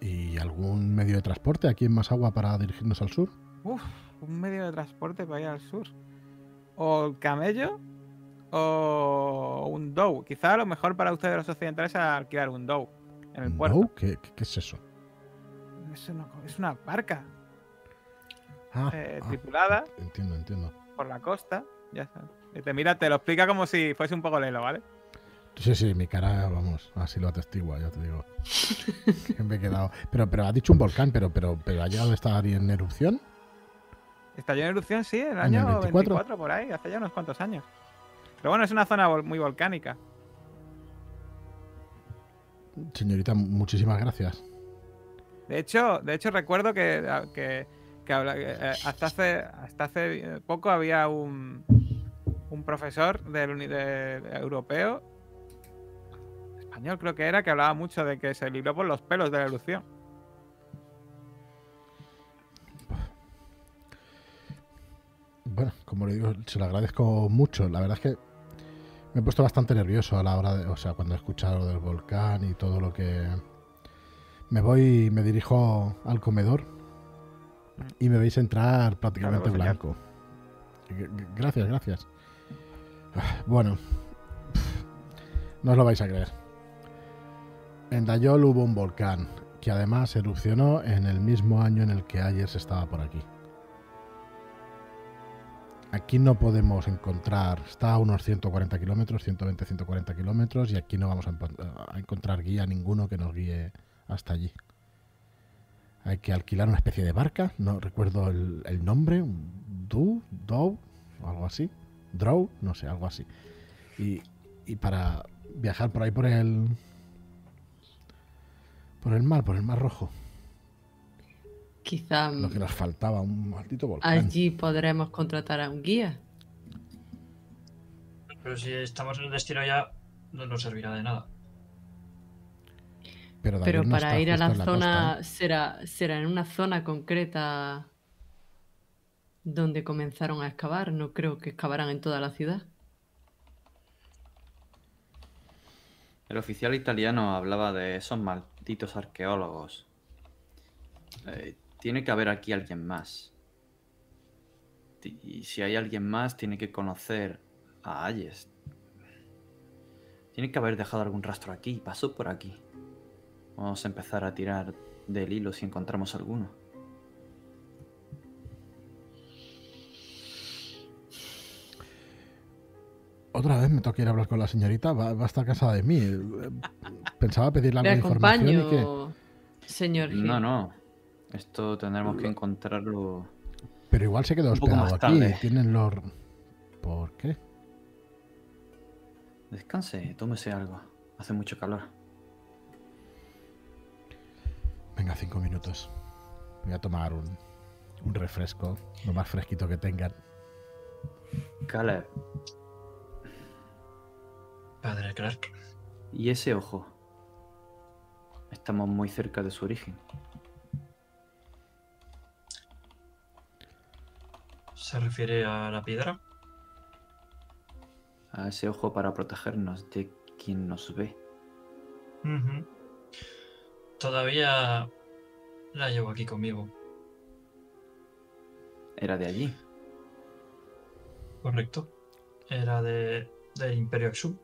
¿Y algún medio de transporte aquí en Masagua para dirigirnos al sur? Uf, un medio de transporte para ir al sur. O el camello o un dow. Quizá lo mejor para ustedes los occidentales es alquilar un dow en el ¿Un puerto. Qué- qué es eso? es una, es una barca Ah, eh, ah, tripulada entiendo, entiendo. por la costa. Ya está. Y te mira, te lo explica como si fuese un poco lelo, ¿vale? Sí, sí, mi cara, vamos, así lo atestigua, ya te digo. Me he quedado. Pero, pero ha dicho un volcán, pero, pero, pero ha llegado a estar en erupción. Estalló en erupción, sí, en el ¿En el año 24? 24? por ahí, hace ya unos cuantos años. Pero bueno, es una zona vol- muy volcánica. Señorita, muchísimas gracias. De hecho, de hecho recuerdo que, que, que habla- eh, hasta hace hasta hace poco había un, un profesor del de europeo español creo que era que hablaba mucho de que se libró por los pelos de la erupción. Bueno, como le digo, se lo agradezco mucho. La verdad es que me he puesto bastante nervioso a la hora de, o sea, cuando he escuchado lo del volcán y todo lo que... Me voy, me dirijo al comedor y me veis entrar prácticamente Claro, blanco. Gracias, gracias. Bueno, no os lo vais a creer. En Dayol hubo un volcán que además erupcionó en el mismo año en el que Ayers estaba por aquí. Aquí no podemos encontrar, está a unos 140 kilómetros, 120-140 kilómetros, y aquí no vamos a, a encontrar guía ninguno que nos guíe hasta allí. Hay que alquilar una especie de barca, no recuerdo el, el nombre, un Du, Dow, o algo así, Drow, no sé, algo así. Y, y para viajar por ahí por el. por el mar, por el mar rojo. Quizá Lo que nos faltaba, un maldito volcán. allí podremos contratar a un guía. Pero si estamos en el destino ya, no nos servirá de nada. Pero, Pero David no para ir a la costa, zona ¿eh? será, será en una zona concreta donde comenzaron a excavar. No creo que excavaran en toda la ciudad. El oficial italiano hablaba de esos malditos arqueólogos. Eh, tiene que haber aquí alguien más. Y si hay alguien más, tiene que conocer a Ayes. Tiene que haber dejado algún rastro aquí. Pasó por aquí. Vamos a empezar a tirar del hilo si encontramos alguno. Otra vez me toca ir a hablar con la señorita, va, va a estar cansada de mí. Pensaba pedirle algo de información y que... señor Gil. No, no. Esto tendremos que encontrarlo. Pero igual se quedó hospedado aquí. Tienen los... ¿Por qué? Descanse, tómese algo. Hace mucho calor. Venga, cinco minutos. Voy a tomar un, un refresco, lo más fresquito que tengan. Caleb, Padre Clark. ¿y ese ojo? Estamos muy cerca de su origen. ¿Se refiere a la piedra? A ese ojo para protegernos de quien nos ve. Ujú. Todavía la llevo aquí conmigo. Era de allí. Correcto. Era de, del Imperio Exum.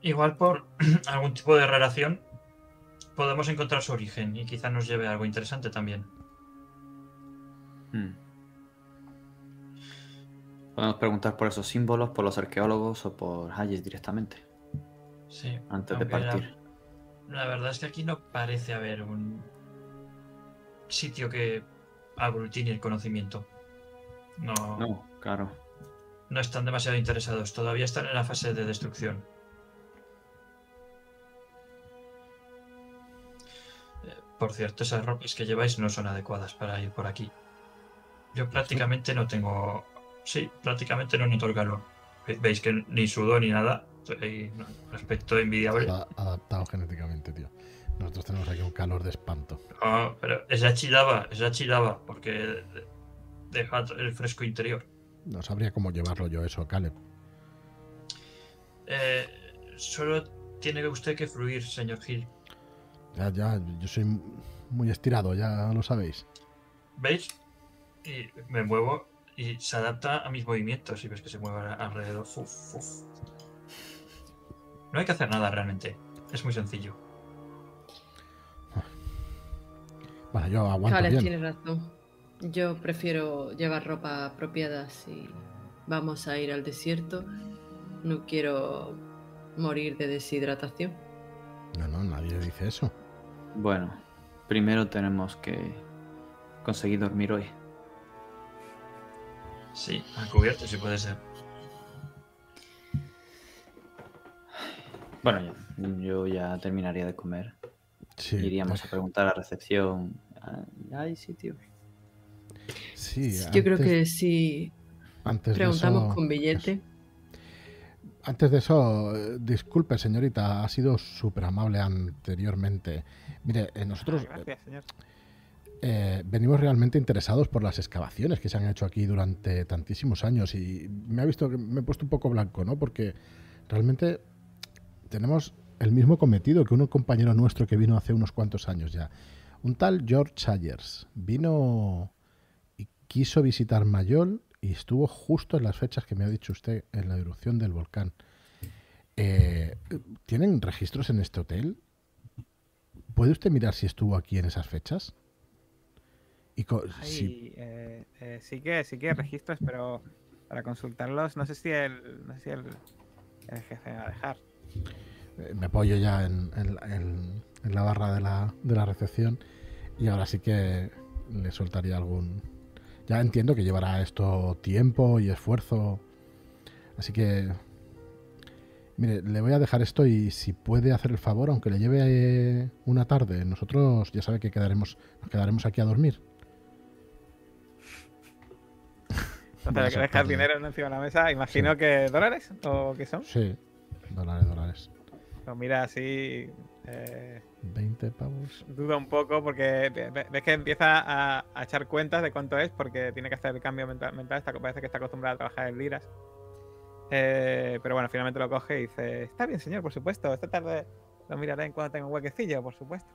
Igual por algún tipo de relación podemos encontrar su origen y quizá nos lleve a algo interesante también. Hmm. Podemos preguntar por esos símbolos, por los arqueólogos o por Hayes directamente, Sí. antes de aunque la- partir. La, verdad es que aquí no parece haber un sitio que aglutine el conocimiento. No, no. No, claro. están demasiado interesados. Todavía están en la fase de destrucción. Eh, Por cierto, esas ropas que lleváis no son adecuadas para ir por aquí. Yo prácticamente no tengo. Sí, prácticamente no noto el calor. Ve- Veis que ni sudo ni nada. Soy un aspecto envidiable. Está adaptado genéticamente, tío. Nosotros tenemos aquí un calor de espanto. No, pero esa chilaba, esa chilaba, porque deja el fresco interior. No sabría cómo llevarlo yo eso, Caleb. Eh, solo tiene usted que fluir, señor Gil. Ya, ya, yo soy muy estirado, ya lo sabéis. ¿Veis? Y me muevo y se adapta a mis movimientos. Y ves que se mueve alrededor. No hay que hacer nada realmente. Es muy sencillo. Vale, yo aguanto Cales bien. tiene razón. Yo prefiero llevar ropa apropiada si vamos a ir al desierto. No quiero morir de deshidratación. No, no, nadie dice eso. Bueno, primero tenemos que conseguir dormir hoy. Sí, a cubierto si puede ser. Bueno, ya, yo ya terminaría de comer. Sí, Iríamos a preguntar a la recepción. ah, ¿Hay sitio? sí, Yo creo que si antes de preguntamos eso- con billete, Antes de eso, disculpe, señorita, ha sido súper amable anteriormente. Mire, eh, nosotros Ah, gracias, señor. eh, venimos realmente interesados por las excavaciones que se han hecho aquí durante tantísimos años y me ha visto me he puesto un poco blanco, ¿no? Porque realmente tenemos el mismo cometido que un compañero nuestro que vino hace unos cuantos años ya. Un tal George Sayers vino y quiso visitar Mayol y estuvo justo en las fechas que me ha dicho usted en la erupción del volcán. Eh, ¿Tienen registros en este hotel? ¿Puede usted mirar si estuvo aquí en esas fechas? Y Ay, eh, eh, sí que sí que registros, pero para consultarlos, no sé si el, no sé si el, el jefe me va a dejar. eh, me apoyo ya en, en- en la barra de la, de la recepción y ahora sí que le soltaría algún... Ya entiendo que llevará esto tiempo y esfuerzo, así que... Mire, le voy a dejar esto y si puede hacer el favor, aunque le lleve eh, una tarde, nosotros ya sabe que quedaremos, nos quedaremos aquí a dormir. Entonces dejar dinero encima de la mesa. Imagino que dólares o qué son. Sí, dólares, dólares. Lo mira así. eh, 20 pavos. duda un poco porque ve- ve- ves que empieza a, a echar cuentas de cuánto es porque tiene que hacer el cambio mental. mental está, parece que está acostumbrado a trabajar en liras. Eh, pero bueno, finalmente lo coge y dice: Está bien, señor, por supuesto. Esta tarde lo miraré en cuanto tenga un huequecillo, por supuesto.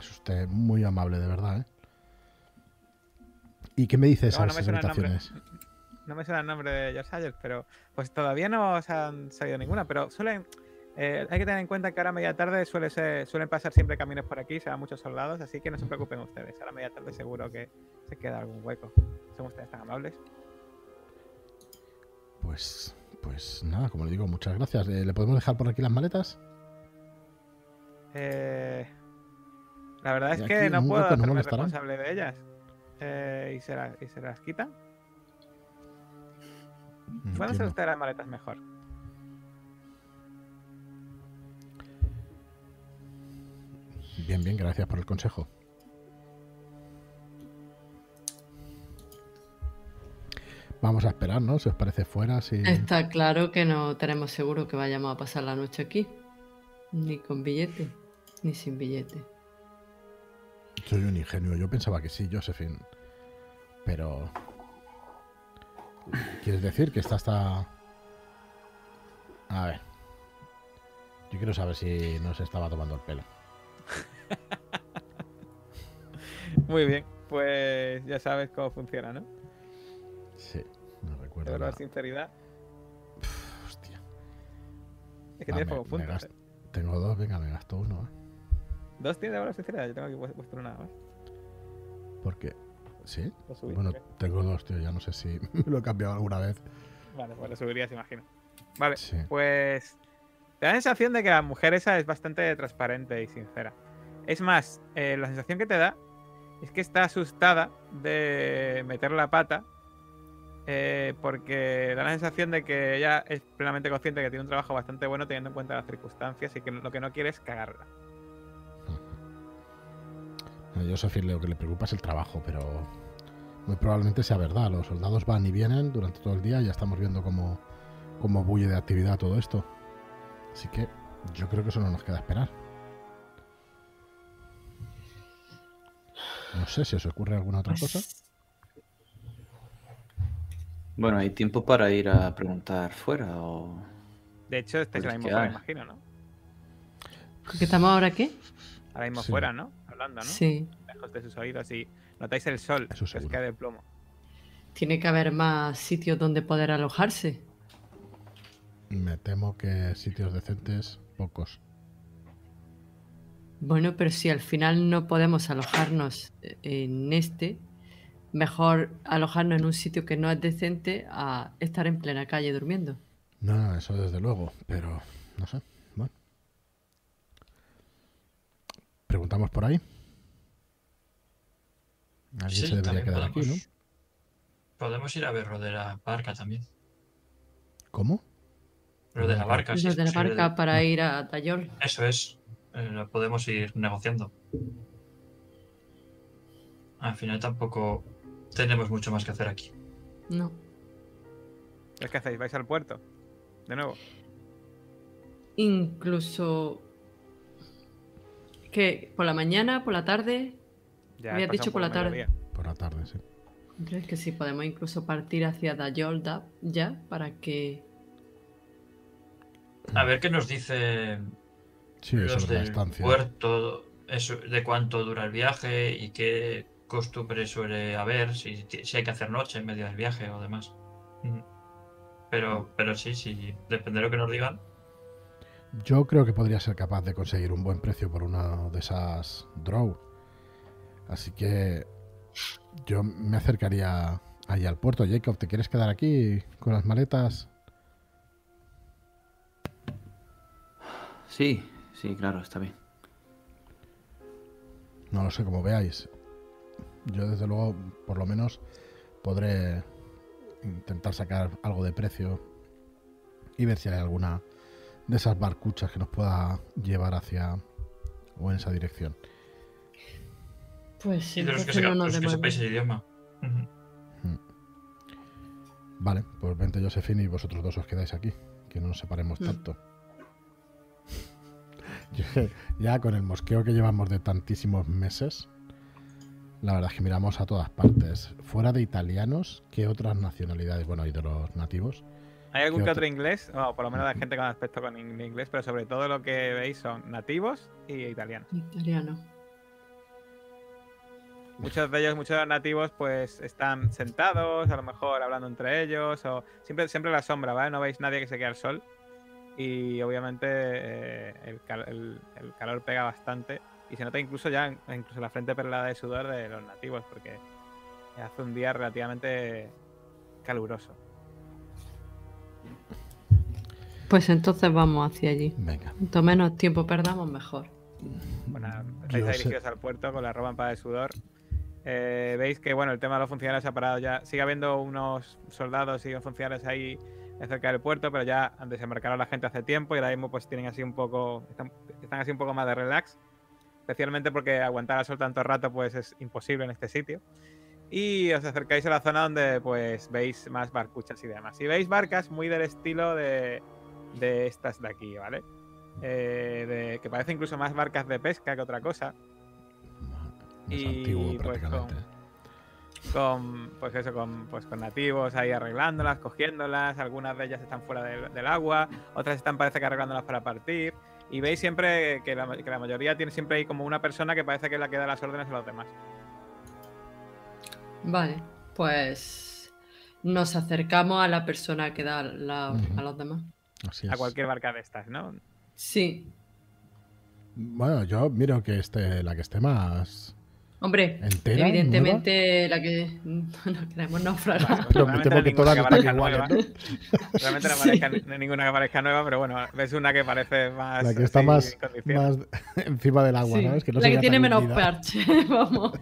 Es usted muy amable, de verdad, ¿eh? ¿Y qué me dice No, esas no nombre. habitaciones? No me suena el nombre de George Sayers, pero pues todavía no os han salido ninguna. Pero suelen. eh, hay que tener en cuenta que ahora a media tarde suele ser- suelen pasar siempre caminos por aquí, se van muchos soldados, así que no se preocupen ustedes. Ahora a media tarde seguro que se queda algún hueco. Son ustedes tan amables. Pues, pues nada, como le digo, muchas gracias. Eh, ¿Le podemos dejar por aquí las maletas? Eh, la verdad es que no puedo hacerme responsable de ellas. Eh, ¿y, se la- ¿Y se las quitan? Pueden ser ustedes las maletas mejor. Bien, bien, gracias por el consejo. Vamos a esperar, ¿no? Si os parece fuera, si... está claro que no tenemos seguro que vayamos a pasar la noche aquí. Ni con billete, ni sin billete. Soy un ingenuo. Yo pensaba que sí, Josephine. Pero... ¿Quieres decir que está hasta... A ver. Yo quiero saber si no se estaba tomando el pelo. Muy bien, pues ya sabes cómo funciona, ¿no? Sí, no recuerdo. verdad, nada. sinceridad. Hostia. Es que Va, tiene me- poco me puntos. gasto- ¿eh? Tengo dos, venga, me gasto uno. ¿eh? Dos tiene de valor sinceridad. Yo tengo aquí vuest- vuestro nada más. Porque... ¿Sí? Lo subí, Bueno, ¿ok? tengo dos, tío. Ya no sé si lo he cambiado alguna vez. Vale, pues lo subirías, imagino. Vale, Sí. pues. Te da la sensación de que la mujer esa es bastante transparente y sincera. Es más, eh, la sensación que te da es que está asustada de meter la pata. eh, porque da la sensación de que ella es plenamente consciente que tiene un trabajo bastante bueno teniendo en cuenta las circunstancias y que lo que no quiere es cagarla. A Josephine lo que le preocupa es el trabajo, pero muy probablemente sea verdad. Los soldados van y vienen durante todo el día y ya estamos viendo cómo, cómo bulle de actividad todo esto. Así que yo creo que eso no nos queda esperar. No sé si os ocurre alguna otra cosa. Pues, Bueno, hay tiempo para ir a preguntar fuera o... De hecho, estáis ahora Pues mismo fuera, imagino, ¿no? ¿Que estamos ahora qué? Ahora mismo Sí. fuera, ¿no? ¿No? Sí. Lejos de sus oídos y notáis el sol Eso que cae del plomo. Tiene que haber más sitios donde poder alojarse. Me temo que sitios decentes, pocos. Bueno, pero si al final no podemos alojarnos en este, mejor alojarnos en un sitio que no es decente a estar en plena calle durmiendo. No, no, eso desde luego, pero no sé. Bueno. Preguntamos por ahí. Alguien Sí, se debería quedar aquí, ¿no? podemos- Podemos ir a ver lo de la barca también. ¿Cómo? Lo de la barca. si es Desde la barca para ir a Tayol. Eso es. eh, lo podemos ir negociando. Al final tampoco tenemos mucho más que hacer aquí. No. ¿Es que hacéis? ¿Vais al puerto? De nuevo. Incluso que por la mañana, por la tarde, Ya Habías dicho por la tarde. Por la tarde, sí. ¿crees que sí podemos incluso partir hacia Dayolda ya para que A ver qué nos dice Sí, los sobre la del estancia. puerto, eso, de cuánto dura el viaje y qué costumbre suele haber, si, si hay que hacer noche en medio del viaje o demás. Pero, pero sí, sí, depende de lo que nos digan. Yo creo que podría ser capaz de conseguir un buen precio por una de esas draw. Así que yo me acercaría ahí al puerto. Jacob, ¿te quieres quedar aquí con las maletas? Sí, sí, claro, está bien. No lo sé, como veáis. Yo desde luego, por lo menos, podré intentar sacar algo de precio y ver si hay alguna de esas barcuchas que nos pueda llevar hacia o en esa dirección. pues Y de los que, no los que sepáis el idioma. Ujú. Vale, pues vente Josephine y vosotros dos os quedáis aquí, que no nos separemos Mm. tanto. Yo- ya con el mosqueo que llevamos de tantísimos meses, la verdad es que miramos a todas partes. Fuera de italianos, ¿qué otras nacionalidades? Bueno, y de los nativos. ¿Hay algún ¿Qué que otro? inglés? O por lo menos de gente con aspecto con in- inglés, pero sobre todo lo que veis son nativos y italianos. italiano. Muchos de ellos, muchos de los nativos, pues están sentados, a lo mejor hablando entre ellos, o siempre, siempre la sombra, ¿vale? No veis nadie que se quede al sol. Y obviamente eh, el, cal- el- el calor pega bastante. Y se nota incluso ya, incluso la frente perlada de sudor de los nativos, porque hace un día relativamente caluroso. Pues entonces vamos hacia allí. Venga, Cuanto menos tiempo perdamos, mejor. Bueno, estáis dirigidos al puerto con la ropa empada de sudor. Eh, Veis que bueno, el tema de los funcionarios se ha parado ya. Sigue habiendo unos soldados y funcionarios ahí cerca del puerto, pero ya han desembarcado a la gente hace tiempo y ahora mismo pues tienen así un poco. Están, están así un poco más de relax. Especialmente porque aguantar al sol tanto rato pues es imposible en este sitio. Y os acercáis a la zona donde pues veis más barcuchas y demás. Y veis barcas muy del estilo de, de estas de aquí, ¿vale? Eh, de- que parece incluso más barcas de pesca que otra cosa. más Y, antiguo pues, prácticamente. Con, pues eso, con, pues, con nativos ahí arreglándolas, cogiéndolas. Algunas de ellas están fuera del, del agua, otras están parece que arreglándolas para partir. Y veis siempre que la, que la mayoría tiene siempre ahí como una persona que parece que es la que da las órdenes a los demás. Vale, pues nos acercamos a la persona que da la- a los demás. Así A es. cualquier barca de estas, ¿no? Sí, Bueno, yo miro que esté la que esté más hombre, entera. evidentemente la que no queremos naufragar. Pero Realmente me temo no que todas están iguales. Realmente no, parezca ni- no hay ninguna que parezca nueva, pero bueno, ves una que parece más. La que está así, más, encima del agua, Sí, ¿no? Es que no la que tiene menos hundida. parche, vamos.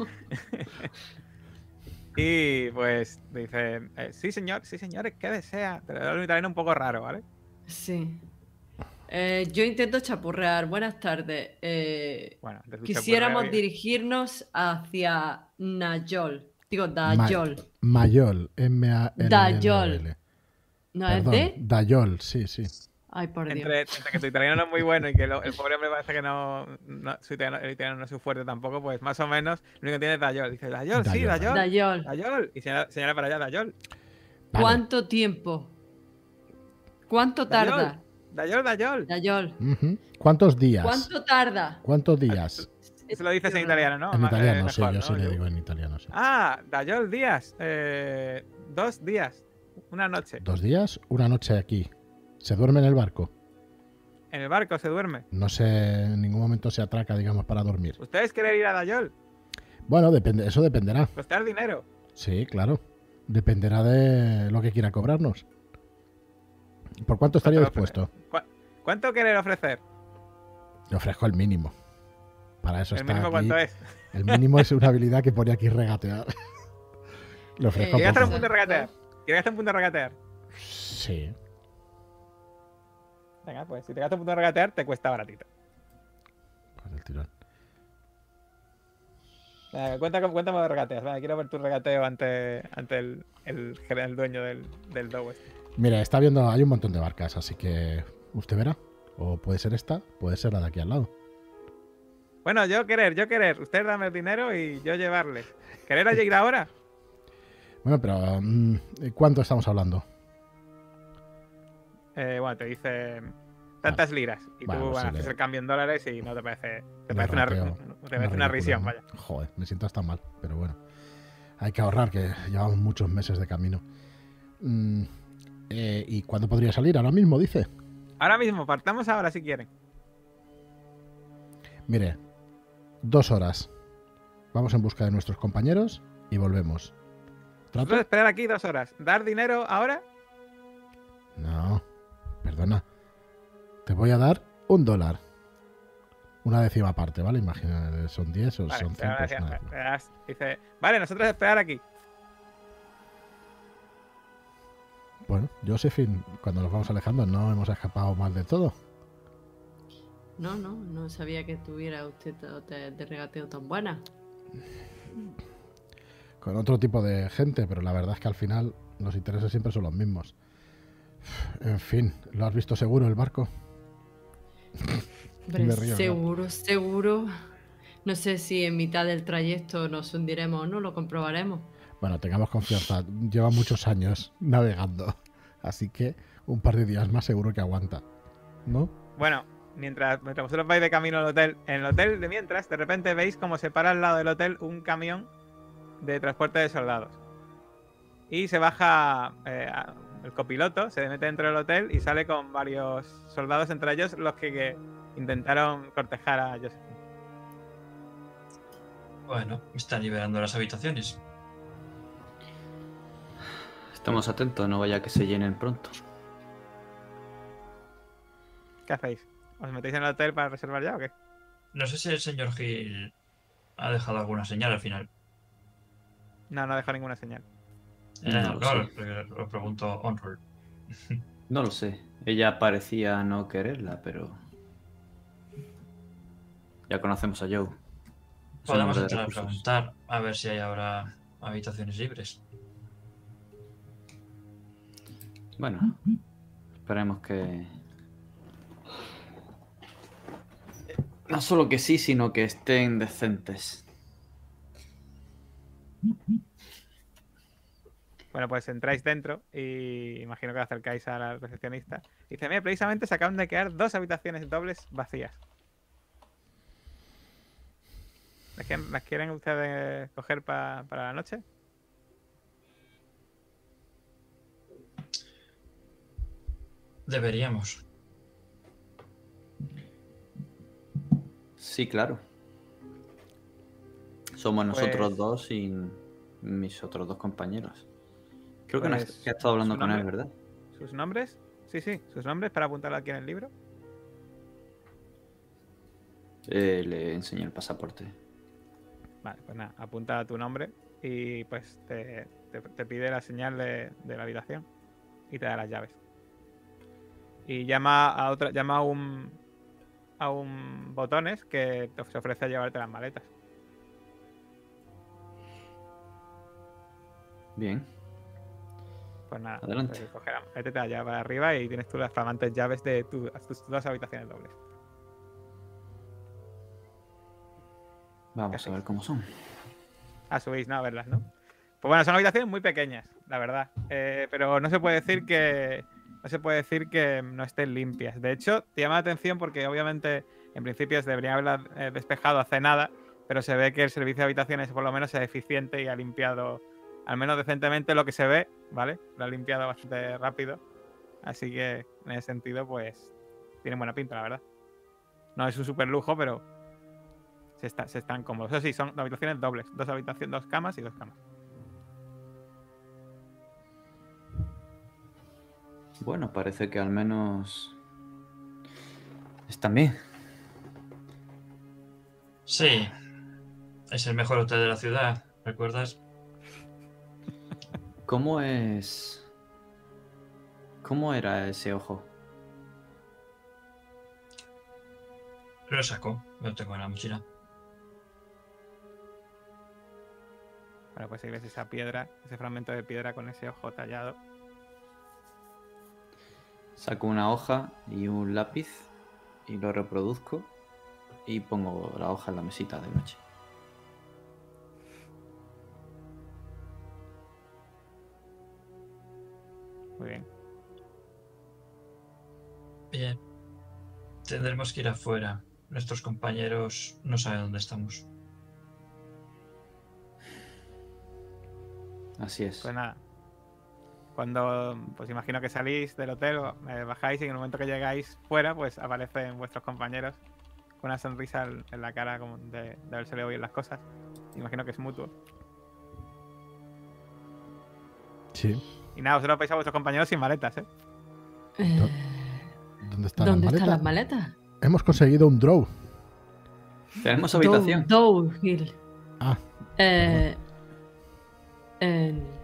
Y pues dice: eh, Sí, señor, sí, señores, ¿qué desea? Te lo doy un italiano un poco raro, ¿vale? Sí. Eh, yo intento chapurrear. Buenas tardes. Eh, Bueno, quisiéramos dirigirnos hacia Nayol. Digo, Ma- Dayol. Mayol, M-A-L. Dayol. ¿No es de? Dayol, sí, sí. Ay, por Dios. Entre, entre que tu italiano no es muy bueno y que lo- el pobre hombre parece que no, no- su italiano, el italiano no es su fuerte tampoco, pues más o menos lo único que tiene es Dayol. Dice, Dayol, sí, Dayol. Dayol. Dayol. Dayol. Y señala, señala para allá, Dayol. Vale. ¿Cuánto tiempo? ¿Cuánto tarda? Dayol, Dayol. Dayol. ¿Cuántos días? ¿Cuánto tarda? ¿Cuántos días? Eso lo dices en italiano, ¿no? En italiano, eh, sí, mejor, yo ¿no? sí le digo en italiano. sí. Ah, Dayol, días. Eh, dos días. Una noche. Dos días, una noche aquí. ¿Se duerme en el barco? ¿En el barco se duerme? No se, en ningún momento se atraca, digamos, para dormir. ¿Ustedes quieren ir a Dayol? Bueno, depende, eso dependerá. ¿Costar dinero? Sí, claro. Dependerá de lo que quiera cobrarnos. ¿Por cuánto estaría ¿Cuánto dispuesto? ¿Cu- ¿Cuánto quieren ofrecer? Le ofrezco el mínimo. Para eso ¿El está mínimo aquí. cuánto es? El mínimo es una habilidad que pone aquí regatear. Le ofrezco Eh, ¿Quieres gastar un punto de regatear? ¿Quieres gastar un punto de regatear? Sí. Venga, pues si te gastas un punto de regatear, te cuesta baratito. Con el tirón. Venga, cuenta, cuéntame de regateas. Venga, quiero ver tu regateo ante, ante el, el dueño del, del Dow este. Mira, está viendo, hay un montón de barcas, así que usted verá. O puede ser esta, puede ser la de aquí al lado. Bueno, yo querer, yo querer. Ustedes dame el dinero y yo llevarles. ¿Querer a ir ahora? Bueno, pero mm, ¿cuánto estamos hablando? Eh, bueno, te dice tantas liras. Y Vale, tú pues bueno, sí, haces le- el cambio en dólares y no te parece. Te parece una, rateo, te Una parece una ridícula, risión, vaya. Joder, me siento hasta mal, pero bueno. Hay que ahorrar, que llevamos muchos meses de camino. Mm, eh, ¿Y cuándo podría salir? Ahora mismo, dice. Ahora mismo, partamos ahora si quieren. Mire, dos horas. Vamos en busca de nuestros compañeros y volvemos. ¿Trato? Esperar aquí dos horas. ¿Dar dinero ahora? No, perdona. Te voy a dar un dólar. Una décima parte, ¿vale? Imagina, son 10 o Vale, son te da 5. una décima. Te das- dice, vale, nosotros esperar aquí. Bueno, Josephine, cuando nos vamos alejando no hemos escapado mal de todo. No, no, no sabía que tuviera usted de regateo tan buena. Con otro tipo de gente, pero la verdad es que al final los intereses siempre son los mismos. En fin, ¿lo has visto seguro el barco? Hombre, seguro, seguro. No sé si en mitad del trayecto nos hundiremos o no, lo comprobaremos. Bueno, tengamos confianza. Lleva muchos años navegando. Así que un par de días más seguro que aguanta. ¿No? Bueno, mientras, mientras vosotros vais de camino al hotel, en el hotel de mientras, de repente veis como se para al lado del hotel un camión de transporte de soldados. Y se baja eh, el copiloto, se mete dentro del hotel y sale con varios soldados, entre ellos los que, que intentaron cortejar a Joseph. Bueno, están liberando las habitaciones. Estamos atentos, no vaya que se llenen pronto. ¿Qué hacéis? ¿Os metéis en el hotel para reservar ya o qué? No sé si el señor Gil ha dejado alguna señal al final. No, no dejo ninguna señal. Eh, No lo claro, sé. le- lo pregunto on roll. No lo sé. Ella parecía no quererla, pero. Ya conocemos a Joe. Podemos entrar a preguntar a ver si hay ahora habitaciones libres. Bueno, esperemos que. No solo que sí, sino que estén decentes. Bueno, pues entráis dentro y imagino que acercáis a la recepcionista. Dice, mira, precisamente se acaban de quedar dos habitaciones dobles vacías. ¿Las quieren, las quieren ustedes coger pa- para la noche? Deberíamos. Sí, claro. Somos nosotros Pues- dos y mis otros dos compañeros. Creo que, no has, Pues, que has estado hablando con él. ¿verdad? ¿Sus nombres? Sí, sí, sus nombres para apuntarlo aquí en el libro. Eh, le enseño el pasaporte. Vale, pues nada, apunta tu nombre y pues te, te- te pide la señal de, de la habitación y te da las llaves. Y llama a otra, llama a un a un botones que te se ofrece a llevarte las maletas. Bien. Pues nada, Adelante. métete allá para arriba y tienes tú las flamantes llaves de tu- tus dos habitaciones dobles. Vamos a ver cómo son. Ah, subís, ¿no? A verlas, ¿no? Pues bueno, son habitaciones muy pequeñas, la verdad. Eh, pero no se puede decir que. No se puede decir que no estén limpias. De hecho, te llama la atención porque obviamente en principio se debería haberla eh, despejado hace nada, pero se ve que el servicio de habitaciones por lo menos es eficiente y ha limpiado al menos decentemente lo que se ve, ¿vale? Lo ha limpiado bastante rápido. Así que en ese sentido, pues tiene buena pinta, la verdad. No es un super lujo, pero se, se están cómodos. Eso sí, son habitaciones dobles. Dos habitaciones, dos camas y dos camas. Bueno, parece que al menos están bien. Sí. Es el mejor hotel de la ciudad, ¿recuerdas? ¿Cómo es? ¿Cómo era ese ojo? Lo saco, lo tengo en la mochila. Bueno, pues ahí ves esa piedra, ese fragmento de piedra con ese ojo tallado. Saco una hoja y un lápiz y lo reproduzco y pongo la hoja en la mesita de noche. Muy bien. Bien. Tendremos que ir afuera. Nuestros compañeros no saben dónde estamos. Así es. Pues nada. Cuando, pues imagino que salís del hotel, eh, bajáis y en el momento que llegáis fuera, pues aparecen vuestros compañeros con una sonrisa en la cara como de, de haberse le bien las cosas. Imagino que es mutuo. Sí. Y nada, vosotros vais a vuestros compañeros sin maletas, ¿eh? Eh, ¿Dónde están ¿Dónde las están las maletas? Hemos conseguido un draw. Tenemos habitación. Dow Hill. Ah, Eh, te-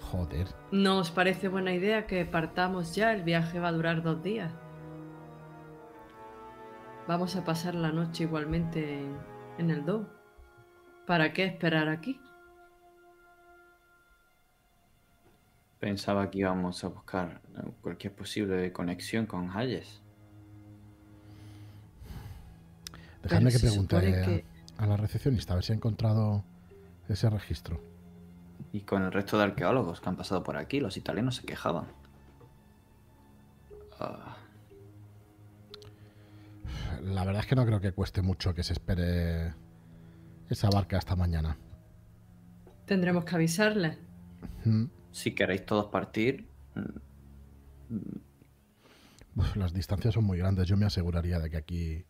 joder. ¿No os parece buena idea que partamos ya? El viaje va a durar dos días. Vamos a pasar la noche igualmente en, el Dow. ¿Para qué esperar aquí? Pensaba que íbamos a buscar cualquier posible conexión con Hayes. Dejadme Pero que pregunte supone a, que- a la recepcionista a ver si ha encontrado ese registro. Y con el resto de arqueólogos que han pasado por aquí, los italianos se quejaban. Ah, La verdad es que no creo que cueste mucho que se espere esa barca hasta mañana. Tendremos que avisarle. Mm, si queréis todos partir, mm, uf, Las distancias son muy grandes. Yo me aseguraría de que aquí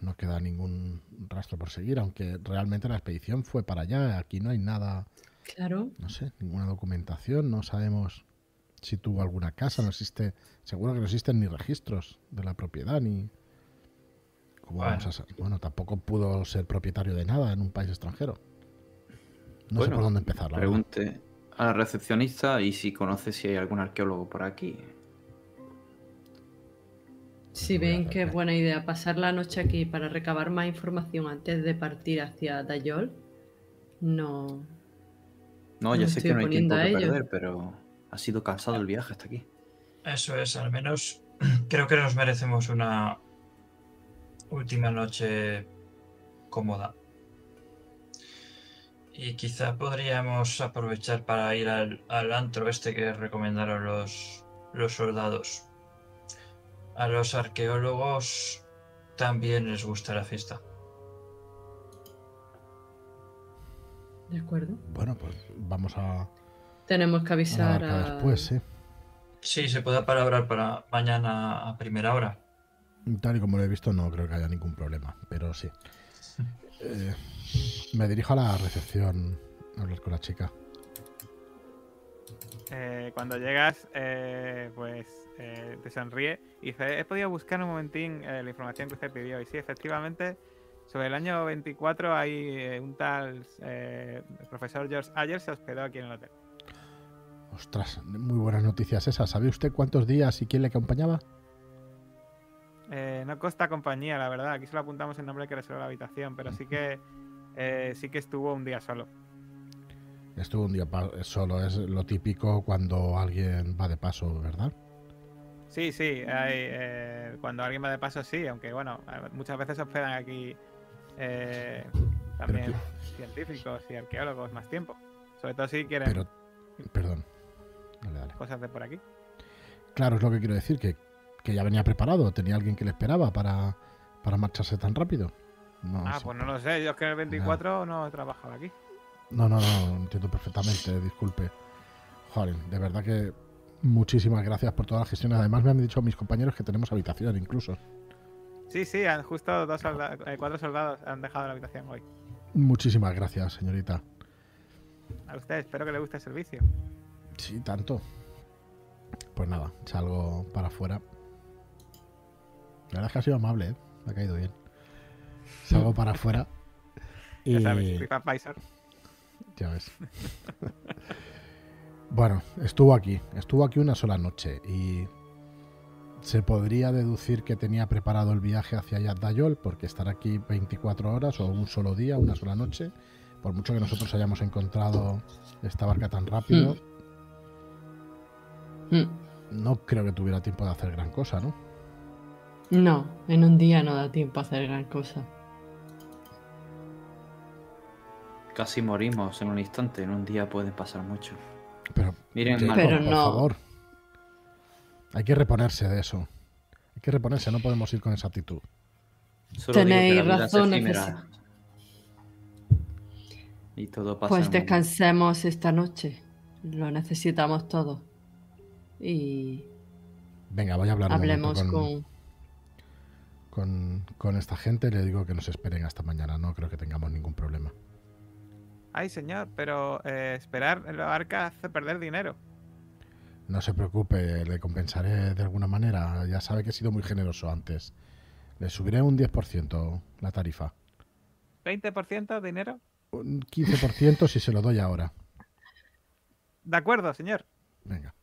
no queda ningún rastro por seguir, aunque realmente la expedición fue para allá. Aquí no hay nada, Claro. no sé, ninguna documentación. No sabemos si tuvo alguna casa. No existe, seguro que no existen ni registros de la propiedad ni. ¿Cómo Bueno. vamos a? Bueno, tampoco pudo ser propietario de nada en un país extranjero. No sé Bueno, por dónde empezar. la verdad. pregunte a la recepcionista y si conoce si hay algún arqueólogo por aquí. Si ven que es buena idea pasar la noche aquí para recabar más información antes de partir hacia Dayol, no. No, ya sé que no hay tiempo que ello. perder, pero ha sido cansado el viaje hasta aquí. Eso es, al menos creo que nos merecemos una última noche cómoda. Y quizá podríamos aprovechar para ir al, al antro este que recomendaron los, los soldados. A los arqueólogos también les gusta la fiesta. ¿De acuerdo? Bueno, pues vamos a, Tenemos que avisar a. después, sí. Sí, se puede palabrar para mañana a primera hora. Tal y como lo he visto, no creo que haya ningún problema, pero sí. Eh, me dirijo a la recepción a hablar con la chica. Eh, cuando llegas, eh, pues eh, te sonríe y dice, he podido buscar un momentín eh, la información que usted pidió. Y sí, efectivamente, sobre el año 24 hay eh, un tal profesor George Ayer se hospedó aquí en el hotel. Ostras, muy buenas noticias esas. ¿Sabe usted cuántos días y quién le acompañaba? Eh, no costa compañía, la verdad. Aquí solo apuntamos el nombre que reservó la habitación, pero sí que sí que estuvo un día solo. Estuvo un día solo, es lo típico cuando alguien va de paso, ¿verdad? Sí, sí, hay, eh, cuando alguien va de paso sí, aunque bueno, muchas veces se hospedan aquí eh, también científicos y arqueólogos más tiempo. Sobre todo si quieren Pero, perdón. Dale, dale. cosas de por aquí. Claro, es lo que quiero decir, que, que ya venía preparado, tenía alguien que le esperaba para, para marcharse tan rápido. No, ah, pues no lo sé, yo es que en el 24 no he trabajado aquí. No, no, no, entiendo perfectamente, disculpe. Joder, de verdad que Muchísimas gracias por toda la gestión. Además me han dicho mis compañeros que tenemos habitación incluso. Sí, sí, han- justo dos eh, cuatro soldados han dejado la habitación hoy. Muchísimas gracias, señorita. A usted, espero que le guste el servicio. Sí, tanto. Pues nada, salgo para afuera. La verdad es que ha sido amable, ¿eh? Me ha caído bien. Salgo para afuera. Y Ya sabes. Ya ves. bueno, estuvo aquí. Estuvo aquí una sola noche. Y se podría deducir que tenía preparado el viaje hacia Yadayol, porque estar aquí 24 horas o un solo día, una sola noche. Por mucho que nosotros hayamos encontrado esta barca tan rápido, Mm. no creo que tuviera tiempo de hacer gran cosa, ¿no? No, en un día no da tiempo a hacer gran cosa. Casi morimos en un instante, en un día puede pasar mucho. Pero, Miren, Jacob, Marco, Pero por no. favor. Hay que reponerse de eso. Hay que reponerse, no podemos ir con esa actitud. solo Tenéis razón. Y todo pasa. Pues descansemos esta noche. Lo necesitamos todo. Y Venga, voy a hablar un hablemos con, con... con, con esta gente. Le digo que nos esperen hasta mañana. No creo que tengamos ningún problema. Ay, señor, pero eh, esperar en la barca hace perder dinero. No se preocupe, le compensaré de alguna manera. Ya sabe que he sido muy generoso antes. Le subiré un 10% la tarifa. ¿20% de dinero? Un 15% si se lo doy ahora. De acuerdo, señor. Venga.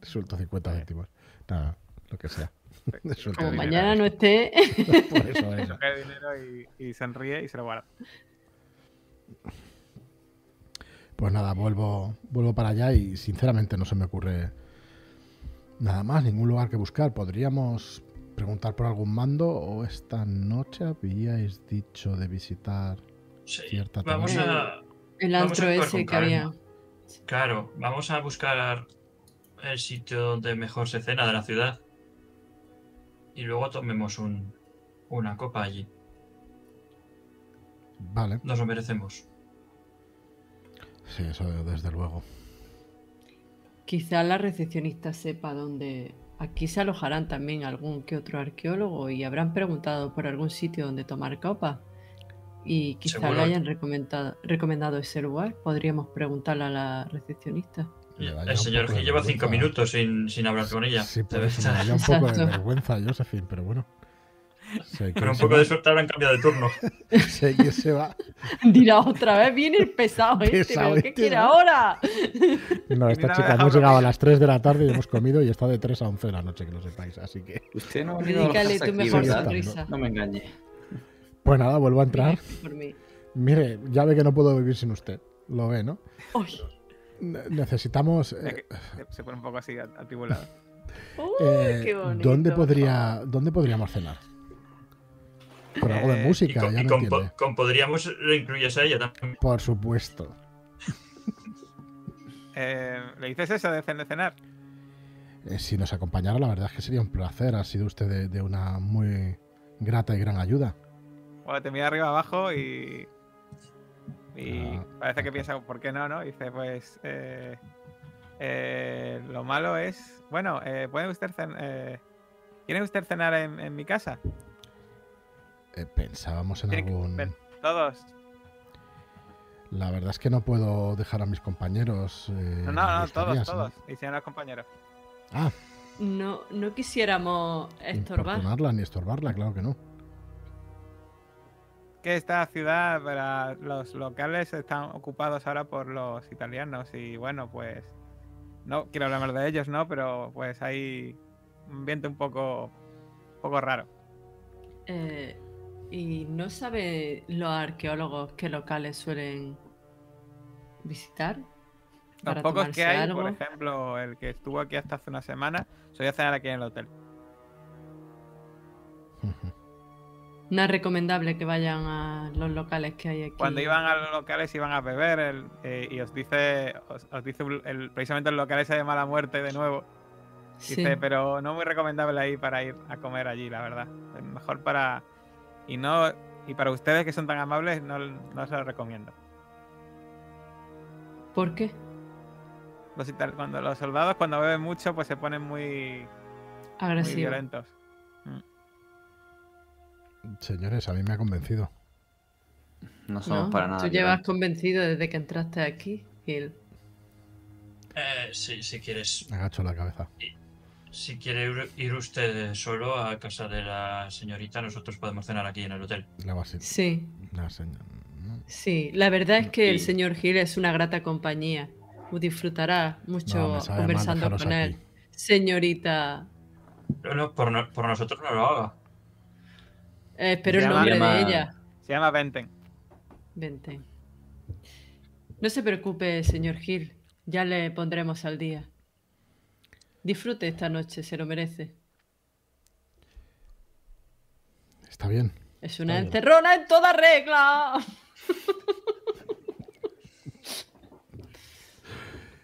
Le suelto 50 céntimos. Nada, lo que sea. Como mañana no esté... Por eso, eso. Dinero y, y sonríe y se lo guarda. Pues nada, vuelvo, vuelvo para allá y sinceramente no se me ocurre nada más, ningún lugar que buscar. Podríamos preguntar por algún mando o esta noche habíais dicho de visitar. Sí, Cierta vamos a. El Vamos a antro actuar ese que había... Claro, vamos a buscar el sitio donde mejor se cena de la ciudad. Y luego tomemos un, una copa allí. Vale, Nos lo merecemos. sí, eso desde luego. Quizá la recepcionista sepa dónde... Aquí se alojarán también algún que otro arqueólogo y habrán preguntado por algún sitio donde tomar copa. Y quizá Seguro. le hayan recomendado, recomendado ese lugar. Podríamos preguntarle a la recepcionista. El señor que lleva cinco minutos sin, sin hablar con ella. Sí, me un poco de vergüenza, Josephine, pero bueno. Sé que Con un poco va- de suerte habrán cambiado de turno. Sé que se va. Dirá otra vez, viene el pesado este, Pesado ¿pero qué este, quiere ahora? No, esta me chica hemos llegado a las 3 de la tarde y hemos comido y está de 3 a 11 de la noche, que lo sepáis. Así que, Usted no ha Dedícale tu aquí, mejor sonrisa. No me engañe. pues nada, vuelvo a entrar. Por mí. Mire, ya ve que no puedo vivir sin usted. Lo ve, ¿no? Uy. Necesitamos. Eh, Se pone un poco así atribulado. Uy, eh, qué bonito. ¿dónde, podría, ¿Dónde podríamos cenar? Por algo de Eh, Y música, con, ya y no con po- con podríamos le incluyes a ella también. Por supuesto. Eh, ¿Le dices eso de cen- de cenar? Eh, si nos acompañara, la verdad es que sería un placer. Ha sido usted de, de una muy grata y gran ayuda. Bueno, te mira arriba abajo y. Y Ah, parece que piensa, ¿por qué no? no? Y dice, pues. eh, eh, lo malo es. Bueno, eh, ¿puede usted cen- eh, ¿Quiere usted cenar en, en mi casa? Eh, pensábamos en que- algún. todos. La verdad es que no puedo dejar a mis compañeros. eh, No, no, no, los todos, días, ¿no? todos. Y señores compañeros. Ah, No, no quisiéramos estorbar. importunarla ni estorbarla, claro que no. Que esta ciudad, para los locales están ocupados ahora por los italianos. Y bueno, pues. No quiero hablar más de ellos, ¿no? Pero pues hay un ambiente un poco. Un poco raro. Eh, ¿Y no sabe los arqueólogos qué locales suelen visitar? Los para pocos que hay, algo? por ejemplo, el que estuvo aquí hasta hace una semana, solía cenar aquí en el hotel. No es recomendable que vayan a los locales que hay aquí. Cuando iban a los locales iban a beber el- eh, y os dice, os, os dice el, precisamente el local ese de mala muerte de nuevo. Sí. Dice, pero no muy recomendable ahí para ir a comer allí, la verdad. Es mejor para... Y no y para ustedes que son tan amables, no, no se lo recomiendo. ¿Por qué? Los ital- cuando los soldados cuando beben mucho pues se ponen muy, muy Agresivo. violentos. Señores, a mí me ha convencido. No somos ¿no? para nada. Tú llevas convencido desde que entraste aquí, Gil. Eh, sí, si quieres. Agacho la cabeza. Si quiere ir- usted solo a casa de la señorita, nosotros podemos cenar aquí en el hotel. Así. Sí, La sí. La verdad es que el señor Gil es una grata compañía. Disfrutará mucho No, conversando con él. aquí. Señorita, No, no, por, no- por nosotros no lo haga. eh, espero el nombre llama- de ella. Se llama Venten. Vente. No se preocupe, señor Gil. Ya le pondremos al día. Disfrute esta noche, se lo merece. Está bien. Es una bien. encerrona en toda regla.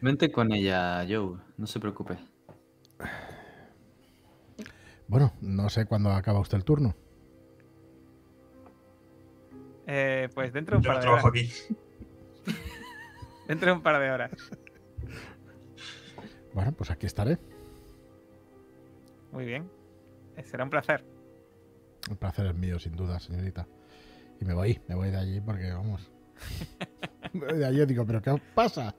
Vente con ella, Joe. No se preocupe. Bueno, no sé cuándo acaba usted el turno. Eh, pues dentro de un Yo par de trabajo horas. aquí. Dentro de un par de horas. Bueno, pues aquí estaré. Muy bien. Eh, Será un placer. El placer es mío, sin duda, señorita. Y me voy, me voy de allí porque, vamos. me voy de allí y digo, ¿pero qué os pasa?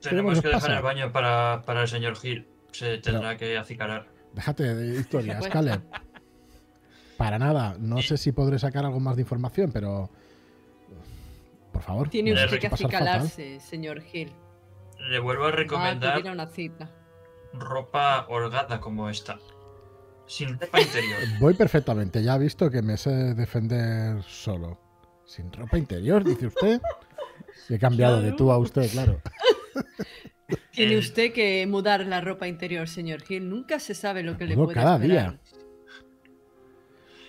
Tenemos os que dejar el baño para, para el señor Gil. Se tendrá que acicalar. Déjate de historias, Pues- Caleb. Para nada. No sé si podré sacar algo más de información, pero. Por favor. Tiene usted que fatal. acicalarse, señor Gil. Le vuelvo a recomendar una cita. Ropa holgada como esta. Sin ropa interior. Voy perfectamente. Ya ha visto que me sé defender solo. Sin ropa interior, dice usted. He cambiado de tú a usted, claro. Tiene El- usted que mudar la ropa interior, señor Gil. Nunca se sabe lo que le puede cada esperar. día.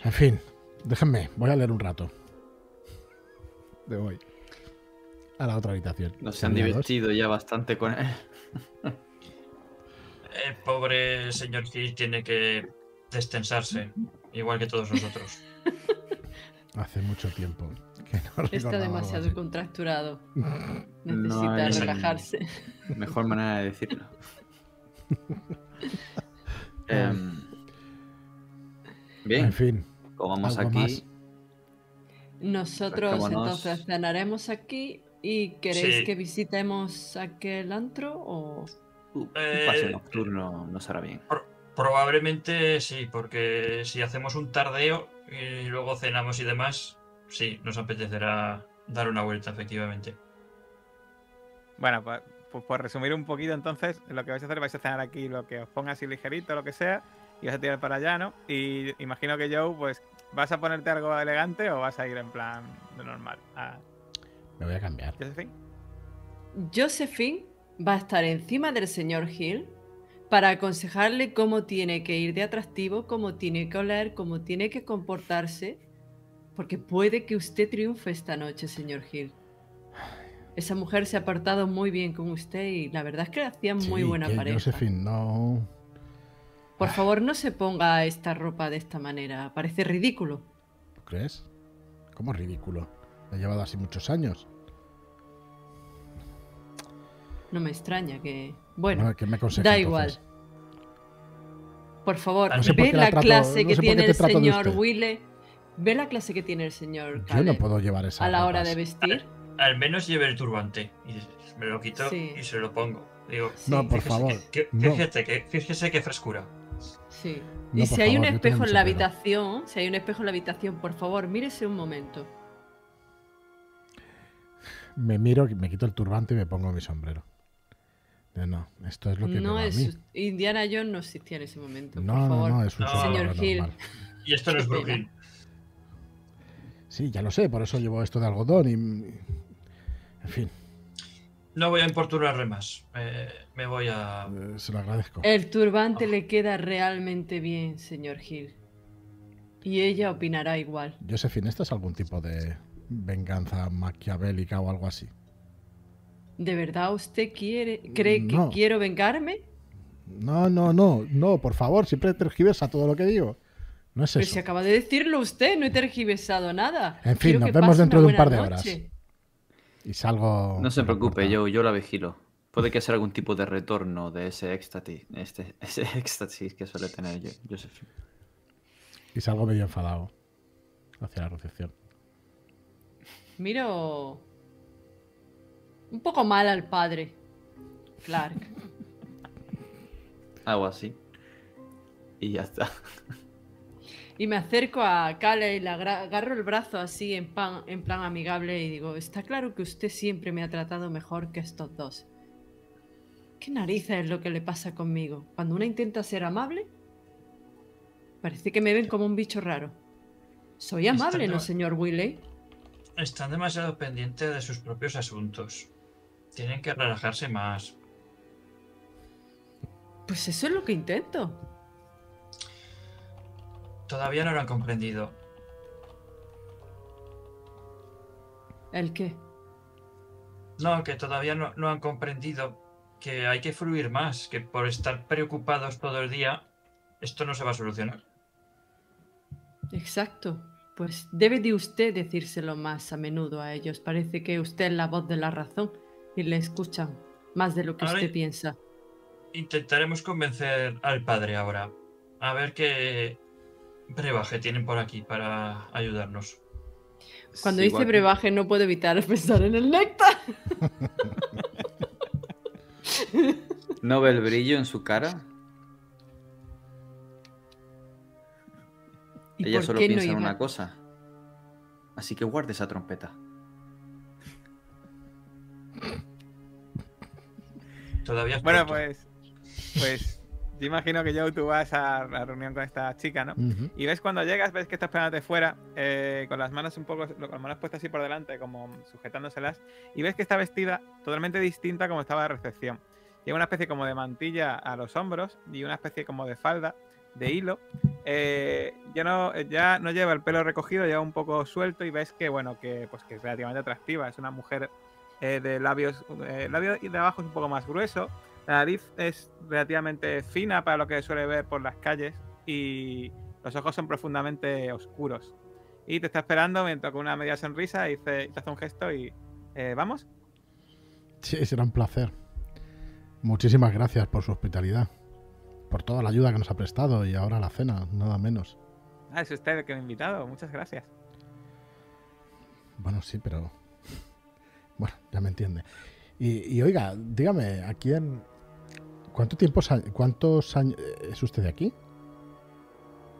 En fin, déjenme. Voy a leer un rato. De hoy. A la otra habitación. Nos han Sería dos. divertido ya bastante con él. El pobre señor Gil tiene que destensarse, igual que todos nosotros. Hace mucho tiempo que no Está demasiado contracturado. Necesita es- relajarse. Mejor manera de decirlo. Em, bien, En fin, como vamos aquí, más. Nosotros entonces cenaremos aquí y queréis Sí. que visitemos aquel antro o uh, un Eh, paseo nocturno nos hará bien. Probablemente sí, porque si hacemos un tardeo y luego cenamos y demás, sí, nos apetecerá dar una vuelta, efectivamente. Bueno, pues, pues por resumir un poquito, entonces, lo que vais a hacer, vais a cenar aquí lo que os ponga así ligerito, lo que sea, y vas a tirar para allá, ¿no? Y imagino que Joe, pues, ¿vas a ponerte algo elegante o vas a ir en plan de normal? Ah, Me voy a cambiar. Josephine. Josephine va a estar encima del señor Hill para aconsejarle cómo tiene que ir de atractivo, cómo tiene que oler, cómo tiene que comportarse, porque puede que usted triunfe esta noche, señor Hill. Esa mujer se ha portado muy bien con usted y la verdad es que hacían muy buena que pareja. Josephine, no. Por favor, no se ponga esta ropa de esta manera, parece ridículo. ¿Tú crees? ¿Cómo es ridículo? He llevado así muchos años. No me extraña que... Bueno, Bueno, ¿qué me aconseja, da entonces? igual. Por favor, No sé por ve la la trato- clase no que tiene el señor. Wille. Ve la clase que tiene el señor Yo no Caleb puedo llevar esa a la hora de vestir. Al menos lleve el turbante y me lo quito Sí. y se lo pongo. Digo, Sí, No, por fíjese favor. que- que- no. fíjese, que, fíjese qué frescura. sí. No, y si hay un favor, espejo en la pelo. habitación, si hay un espejo en la habitación, por favor, mírese un momento. Me miro, me quito el turbante y me pongo mi sombrero. No, no, esto es lo que me va a es mí. Indiana Jones no existía en ese momento. No, por no, favor. no, es un No. Señor Hill. normal. Y esto no es. Brooklyn. Sí, ya lo sé, por eso llevo esto de algodón y... En fin, No voy a importunarle más. Eh, me voy a. eh, se lo agradezco. El turbante Ah. le queda realmente bien, señor Hill. Y ella opinará igual. Josephine, ¿esto es algún tipo de venganza maquiavélica o algo así? ¿De verdad usted quiere, cree que No. quiero vengarme? No, no, no, no, por favor, siempre tergiversa todo lo que digo. No es Pero eso. si acaba de decirlo usted, no he tergiversado nada. En fin, Quiero nos que vemos dentro de un par de horas. noche. Y salgo... No se preocupe, yo, yo la vigilo. Puede que sea algún tipo de retorno de ese éxtasis, este, ese éxtasis que suele tener yo, Josephine. Y salgo medio enfadado hacia la recepción. Miro un poco mal al padre, Clark. Algo así. Y ya está. Y me acerco a Kale y le agarro el brazo así en, pan- en plan amigable y digo, está claro que usted siempre me ha tratado mejor que estos dos. ¿Qué narices es lo que le pasa conmigo? Cuando una intenta ser amable, parece que me ven como un bicho raro. Soy amable, ¿no, no- señor Wiley? Están demasiado pendientes de sus propios asuntos. Tienen que relajarse más. Pues eso es lo que intento. Todavía no lo han comprendido. ¿El qué? No, que todavía no, no han comprendido que hay que fluir más, que por estar preocupados todo el día, esto no se va a solucionar. Exacto. Pues debe de usted decírselo más a menudo a ellos. Parece que usted es la voz de la razón y le escuchan más de lo que Ahora- usted piensa. Intentaremos convencer al padre ahora. A ver qué brebaje tienen por aquí para ayudarnos. Cuando Sí, dice igual brebaje no puedo evitar pensar en el néctar. ¿No ve el brillo en su cara? ¿Y Ella solo no piensa en una cosa. Así que guarde esa trompeta. Todavía es Bueno, pues. Pues. Yo imagino que Joe, tú vas a la reunión con esta chica, ¿no? Y ves cuando llegas, ves que está esperándote fuera, eh, con las manos un poco, con las manos puestas así por delante, como sujetándoselas, y ves que está vestida totalmente distinta como estaba de recepción. Lleva una especie como de mantilla a los hombros y una especie como de falda de hilo. Eh, ya, no, ya no lleva el pelo recogido, lleva un poco suelto y ves que, bueno, que, pues, que es relativamente atractiva. Es una mujer eh, de labios, eh, labio de abajo es un poco más grueso, la nariz es relativamente fina para lo que suele ver por las calles y los ojos son profundamente oscuros. Y te está esperando mientras con una media sonrisa y dice- te hace un gesto y eh, ¿vamos? Sí, será un placer. Muchísimas gracias por su hospitalidad. Por toda la ayuda que nos ha prestado y ahora la cena, nada menos. Ah, es usted el que me ha invitado, muchas gracias. Bueno, sí, pero. Bueno, ya me entiende. Y, y oiga, dígame, ¿a quién. ¿Cuánto tiempo, cuántos años es usted de aquí?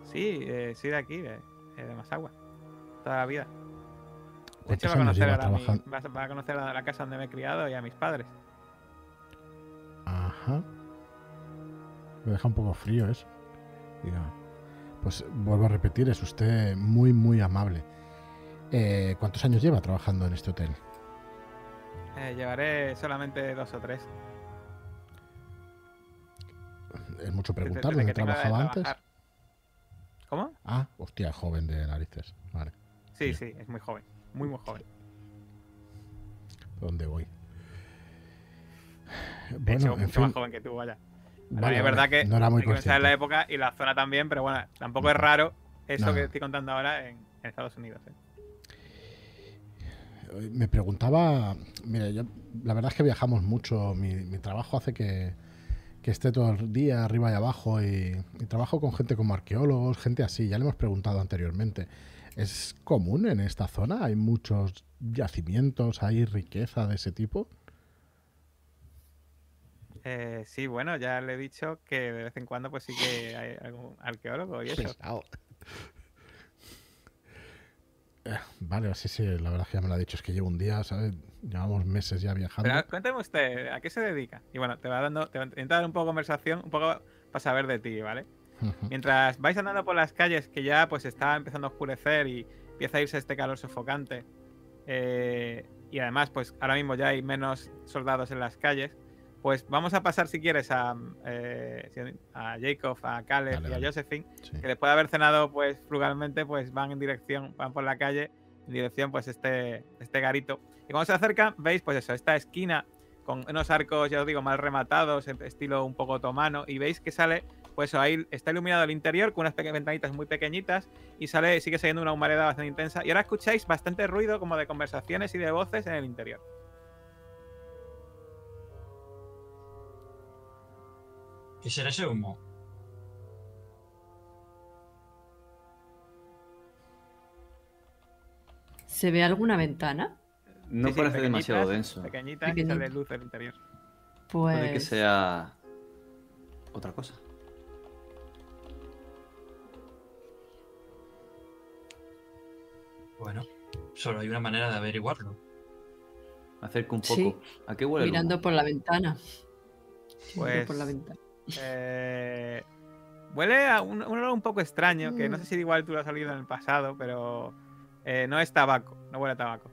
Sí, eh, soy de aquí, de, eh, de Masagua, toda la vida. De ¿Cuántos hecho, va a conocer, mi- a- va a conocer a la casa donde me he criado y a mis padres. Ajá. Me deja un poco frío eso. Diga, Pues vuelvo a repetir, es usted muy, muy amable. Eh, ¿Cuántos años lleva trabajando en este hotel? Eh, llevaré solamente dos o tres. Es mucho preguntar dónde de trabajaba antes. ¿Cómo? Ah, hostia, joven de narices. Vale, Sí, sí, es muy joven, muy, muy joven. ¿dónde voy? De Bueno, hecho, en mucho fin, más joven que tú, vaya. Vale, es verdad que no era muy hay que pensar en la época y la zona también, pero bueno, tampoco es raro eso No. que estoy contando ahora en, en Estados Unidos. ¿eh? Me preguntaba, mire, yo la verdad es que viajamos mucho, mi, mi trabajo hace que, que esté todo el día arriba y abajo y, y trabajo con gente como arqueólogos, gente así, ya le hemos preguntado anteriormente. ¿Es común en esta zona? ¿Hay muchos yacimientos, hay riqueza de ese tipo? Eh, sí, bueno, ya le he dicho que de vez en cuando pues sí que hay algún arqueólogo y eso. Pesado. Eh, Vale, sí, sí, la verdad es que ya me lo ha dicho, es que llevo un día, ¿sabes? Llevamos meses ya viajando. Pero cuéntame usted, ¿a qué se dedica? Y bueno, te va dando, te va a intentar dar un poco de conversación, un poco para saber de ti, ¿vale? Mientras vais andando por las calles, que ya pues está empezando a oscurecer y empieza a irse este calor sofocante, eh, y además pues ahora mismo ya hay menos soldados en las calles, pues vamos a pasar si quieres a, eh, a Jacob, a Caleb y a. Josephine, Sí. que después de haber cenado pues frugalmente, pues van en dirección, van por la calle, en dirección pues este, este garito. Y cuando se acercan, veis pues eso, esta esquina con unos arcos, ya os digo, mal rematados, estilo un poco otomano, y veis que sale, pues ahí está iluminado el interior con unas pequeñas ventanitas muy pequeñitas, y sale, sigue siguiendo una humareda bastante intensa, y ahora escucháis bastante ruido como de conversaciones y de voces en el interior. ¿Qué será ese humo? ¿Se ve alguna ventana? No Sí, sí, parece demasiado denso. Pequeñitas y Pequeñito. sale luz del interior. Pues. Puede que sea otra cosa. Bueno, solo hay una manera de averiguarlo. Acerco un Sí. poco. ¿A qué huele el Mirando humo? por la ventana. Mirando Pues- por la ventana. Eh, huele a un, un olor un poco extraño, que no Mm. sé si igual tú lo has olido en el pasado, pero eh, no es tabaco, no huele a tabaco.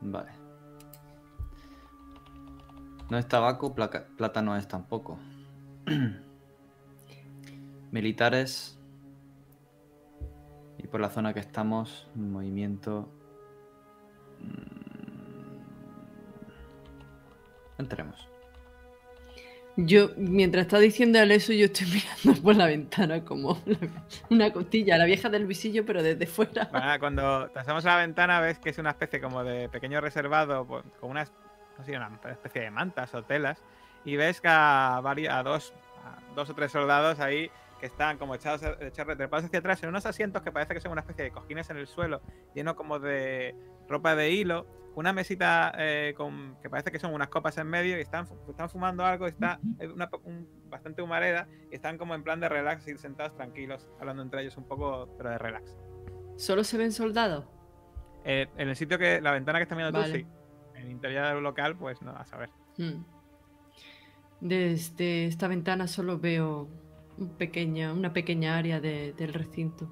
Vale. No es tabaco, placa- plata no es tampoco. Militares. Y por la zona que estamos, movimiento. mm, Entremos. Yo, mientras está diciendo eso, yo estoy mirando por la ventana como una costilla, la vieja del visillo, pero desde fuera. Cuando te a la ventana ves que es una especie como de pequeño reservado con unas, no sé, una especie de mantas o telas y ves que a, vari- a dos, dos o tres soldados ahí que están como echados, echados retrepados hacia atrás en unos asientos que parece que son una especie de cojines en el suelo lleno como de ropa de hilo, una mesita eh, con, que parece que son unas copas en medio y están, están fumando algo, está eh, una, un- bastante humareda y están como en plan de relax y sentados tranquilos, hablando entre ellos un poco, pero de relax. ¿Solo se ven soldados? Eh, en el sitio que la ventana que está Vale. tú, sí. En el interior del local, pues no, a saber. Hmm. Desde esta ventana solo veo un pequeña, una pequeña área de- del recinto.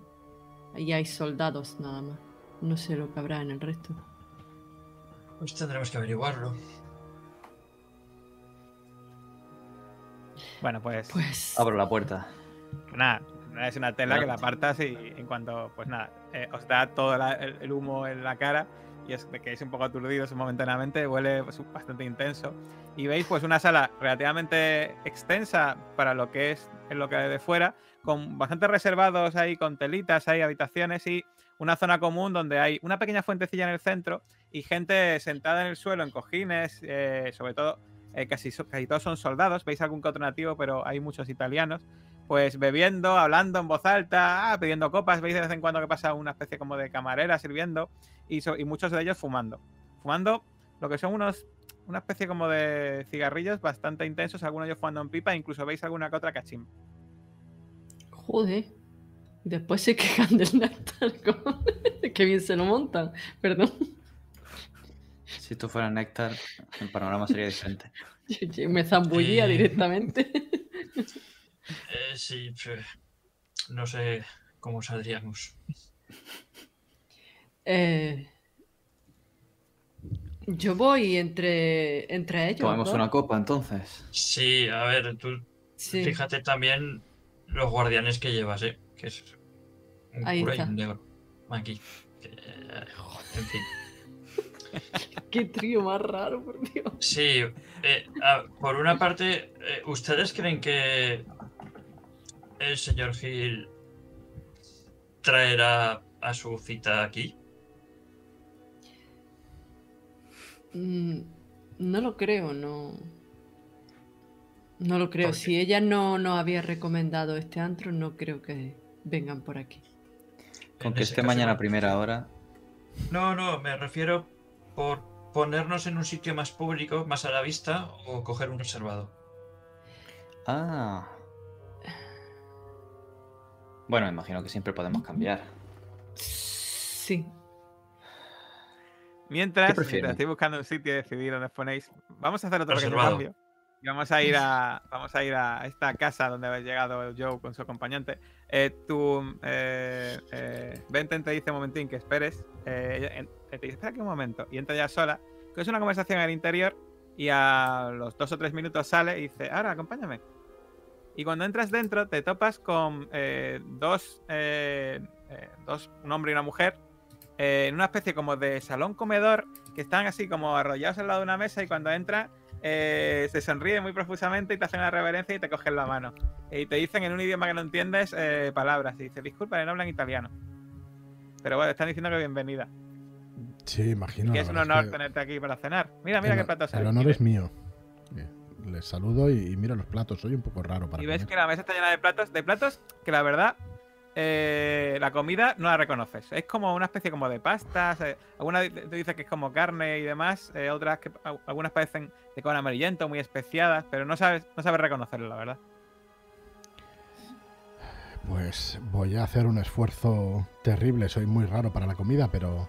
Ahí hay soldados nada más. No sé lo que habrá en el resto. Pues tendremos que averiguarlo. Bueno, pues, Pues. Abro la puerta. nada, es una tela que la apartas y en cuanto, pues nada, eh, os da todo la- el, el humo en la cara y es de que es un poco aturdidos momentáneamente, huele pues, bastante intenso. Y veis pues una sala relativamente extensa para lo que es en lo que hay de fuera, con bastante reservados ahí, con telitas, hay habitaciones y una zona común donde hay una pequeña fuentecilla en el centro y gente sentada en el suelo en cojines, eh, sobre todo eh, casi, todos son soldados, veis algún que otro nativo, pero hay muchos italianos, pues bebiendo, hablando en voz alta, ah, pidiendo copas, veis de vez en cuando que pasa una especie como de camarera sirviendo y, muchos de ellos fumando. Fumando lo que son unos, una especie como de cigarrillos bastante intensos, algunos de ellos fumando en pipa, incluso veis alguna que otra cachimba. Joder. Después se quejan del néctar. como- Qué bien se lo montan. Perdón. Si esto fuera néctar, el panorama sería diferente. Yo- yo Me zambullía Eh. directamente. Eh, sí, no sé cómo saldríamos. Eh, yo voy entre, entre ellos. Tomemos una copa entonces. Sí, a ver, tú Sí. fíjate también los guardianes que llevas, ¿eh? Que es un Ahí cura y un negro. Aquí. Eh, en fin. Qué trío más raro, por Dios. Sí, eh, a- por una parte, eh, ¿ustedes creen que el señor Gil traerá a su cita aquí? Mm, No lo creo, no. No lo creo. Si ella no nos había recomendado este antro, no creo que vengan por aquí. Con En que esté mañana a primera hora. No, no, me refiero por ponernos en un sitio más público, más a la vista, o coger un reservado. Ah. Bueno, imagino que siempre podemos cambiar. Sí. Mientras, mientras estoy buscando un sitio y decidir dónde os ponéis, vamos a hacer otro pequeño Reservado. cambio. Y vamos a ir a, vamos a ir a esta casa donde ha llegado Joe con su acompañante. Eh, tú, eh, eh, Benten te dice un momentín que esperes. eh, te dice, espera aquí un momento. Y entra ya sola. Que es una conversación el interior. Y a los dos o tres minutos sale y dice, ahora, acompáñame. Y cuando entras dentro, te topas con eh, dos, eh, eh, dos, un hombre y una mujer, eh, en una especie como de salón comedor, que están así como arrollados al lado de una mesa y cuando entran eh, se sonríen muy profusamente y te hacen una reverencia y te cogen la mano. Y te dicen en un idioma que no entiendes eh, palabras. Y dice, disculpa, no hablan italiano. Pero bueno, están diciendo que bienvenida. Sí, imagino. que es un honor que tenerte aquí para cenar. Mira, mira el, qué platos el honor es mío. Les saludo y, y miro los platos. Soy un poco raro para Y ves que la mesa está llena de platos, de platos que la verdad, eh, la comida no la reconoces. Es como una especie como de pastas. algunas te te dice que es como carne y demás. eh, otras que al- algunas parecen de color amarillento, muy especiadas, pero no sabes, no sabes reconocerlo, la verdad. Pues voy a hacer un esfuerzo terrible. Soy muy raro para la comida, pero,